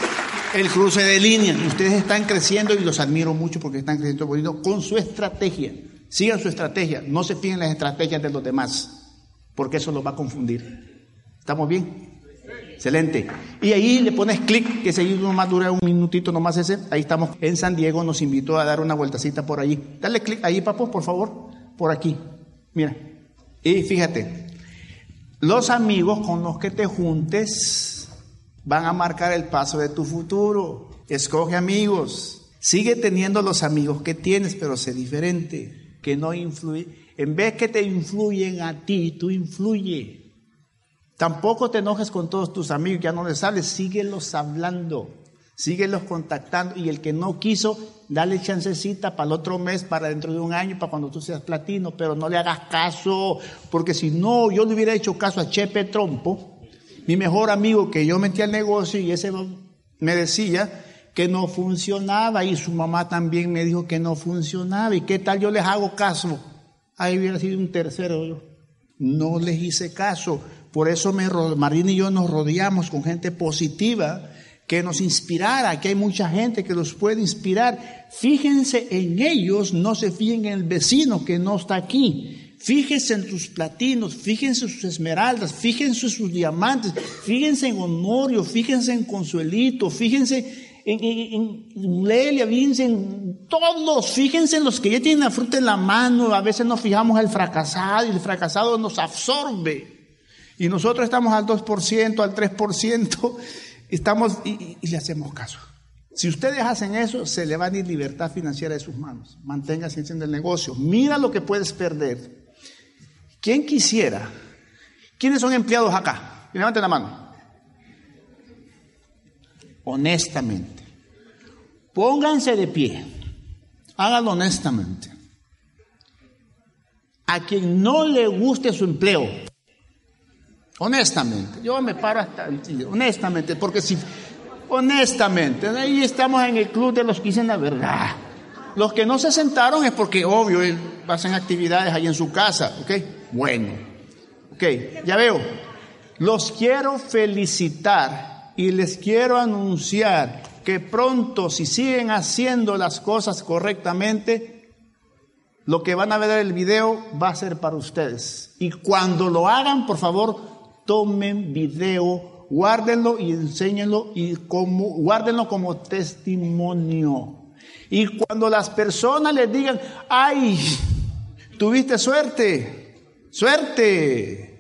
S1: el cruce de líneas. Ustedes están creciendo y los admiro mucho porque están creciendo con su estrategia. Sigan su estrategia, no se fijen en las estrategias de los demás porque eso los va a confundir. ¿Estamos bien? Excelente. Y ahí le pones clic, que seguido nomás dura un minutito nomás ese. Ahí estamos en San Diego, nos invitó a dar una vueltacita por allí. Dale clic ahí, papo, por favor, por aquí. Mira. Y fíjate, los amigos con los que te juntes van a marcar el paso de tu futuro. Escoge amigos. Sigue teniendo los amigos que tienes, pero sé diferente, que no influye en vez que te influyen a ti, tú influye. Tampoco te enojes con todos tus amigos, ya no les sales, síguelos hablando, síguelos contactando y el que no quiso, dale chancecita para el otro mes, para dentro de un año, para cuando tú seas platino, pero no le hagas caso, porque si no, yo le hubiera hecho caso a Chepe Trompo, mi mejor amigo que yo metí al negocio y ese me decía que no funcionaba y su mamá también me dijo que no funcionaba y qué tal yo les hago caso ahí hubiera sido un tercero. No les hice caso. Por eso me, Marina y yo nos rodeamos con gente positiva que nos inspirara, que hay mucha gente que los puede inspirar. Fíjense en ellos, no se fijen en el vecino que no está aquí. Fíjense en sus platinos, fíjense en sus esmeraldas, fíjense en sus diamantes, fíjense en Honorio, fíjense en Consuelito, fíjense en, en, Lelia, fíjense en todos, fíjense en los que ya tienen la fruta en la mano, a veces nos fijamos en el fracasado y el fracasado nos absorbe. Y nosotros estamos al 2%, al 3%, estamos y, le hacemos caso. Si ustedes hacen eso, se le va a ir libertad financiera de sus manos. Manténgase en el negocio. Mira lo que puedes perder. ¿Quién quisiera? ¿Quiénes son empleados acá? Levanten la mano honestamente. Pónganse de pie. Háganlo honestamente. A quien no le guste su empleo, honestamente, yo me paro hasta honestamente, porque si, honestamente, ahí estamos en el club de los que dicen la verdad. Los que no se sentaron es porque, obvio, hacen actividades ahí en su casa, ¿ok? Bueno, ok, ya veo. Los quiero felicitar y les quiero anunciar que pronto, si siguen haciendo las cosas correctamente, lo que van a ver en el video va a ser para ustedes. Y cuando lo hagan, por favor, tomen video, guárdenlo y enséñenlo y como, guárdenlo como testimonio. Y cuando las personas les digan, ay, tuviste suerte, suerte,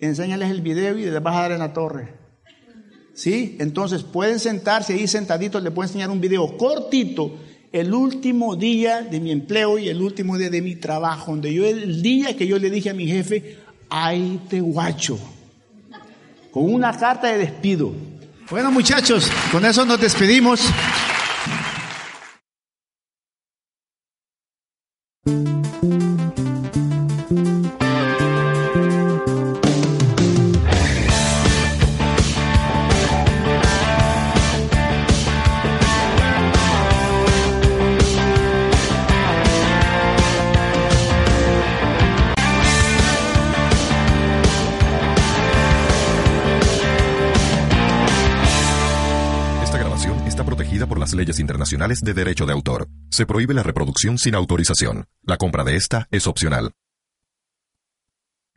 S1: enséñales el video y les vas a dar en la torre. ¿Sí? Entonces pueden sentarse ahí sentaditos, les puedo enseñar un video cortito, el último día de mi empleo y el último día de mi trabajo, donde yo el día que yo le dije a mi jefe, ay te guacho, con una carta de despido. Bueno muchachos, con eso nos despedimos.
S3: De derecho de autor. Se prohíbe la reproducción sin autorización. La compra de esta es opcional.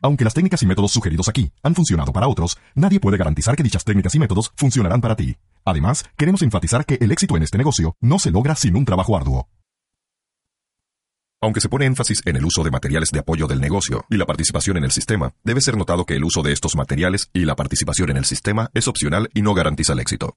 S3: Aunque las técnicas y métodos sugeridos aquí han funcionado para otros, nadie puede garantizar que dichas técnicas y métodos funcionarán para ti. Además, queremos enfatizar que el éxito en este negocio no se logra sin un trabajo arduo. Aunque se pone énfasis en el uso de materiales de apoyo del negocio y la participación en el sistema, debe ser notado que el uso de estos materiales y la participación en el sistema es opcional y no garantiza el éxito.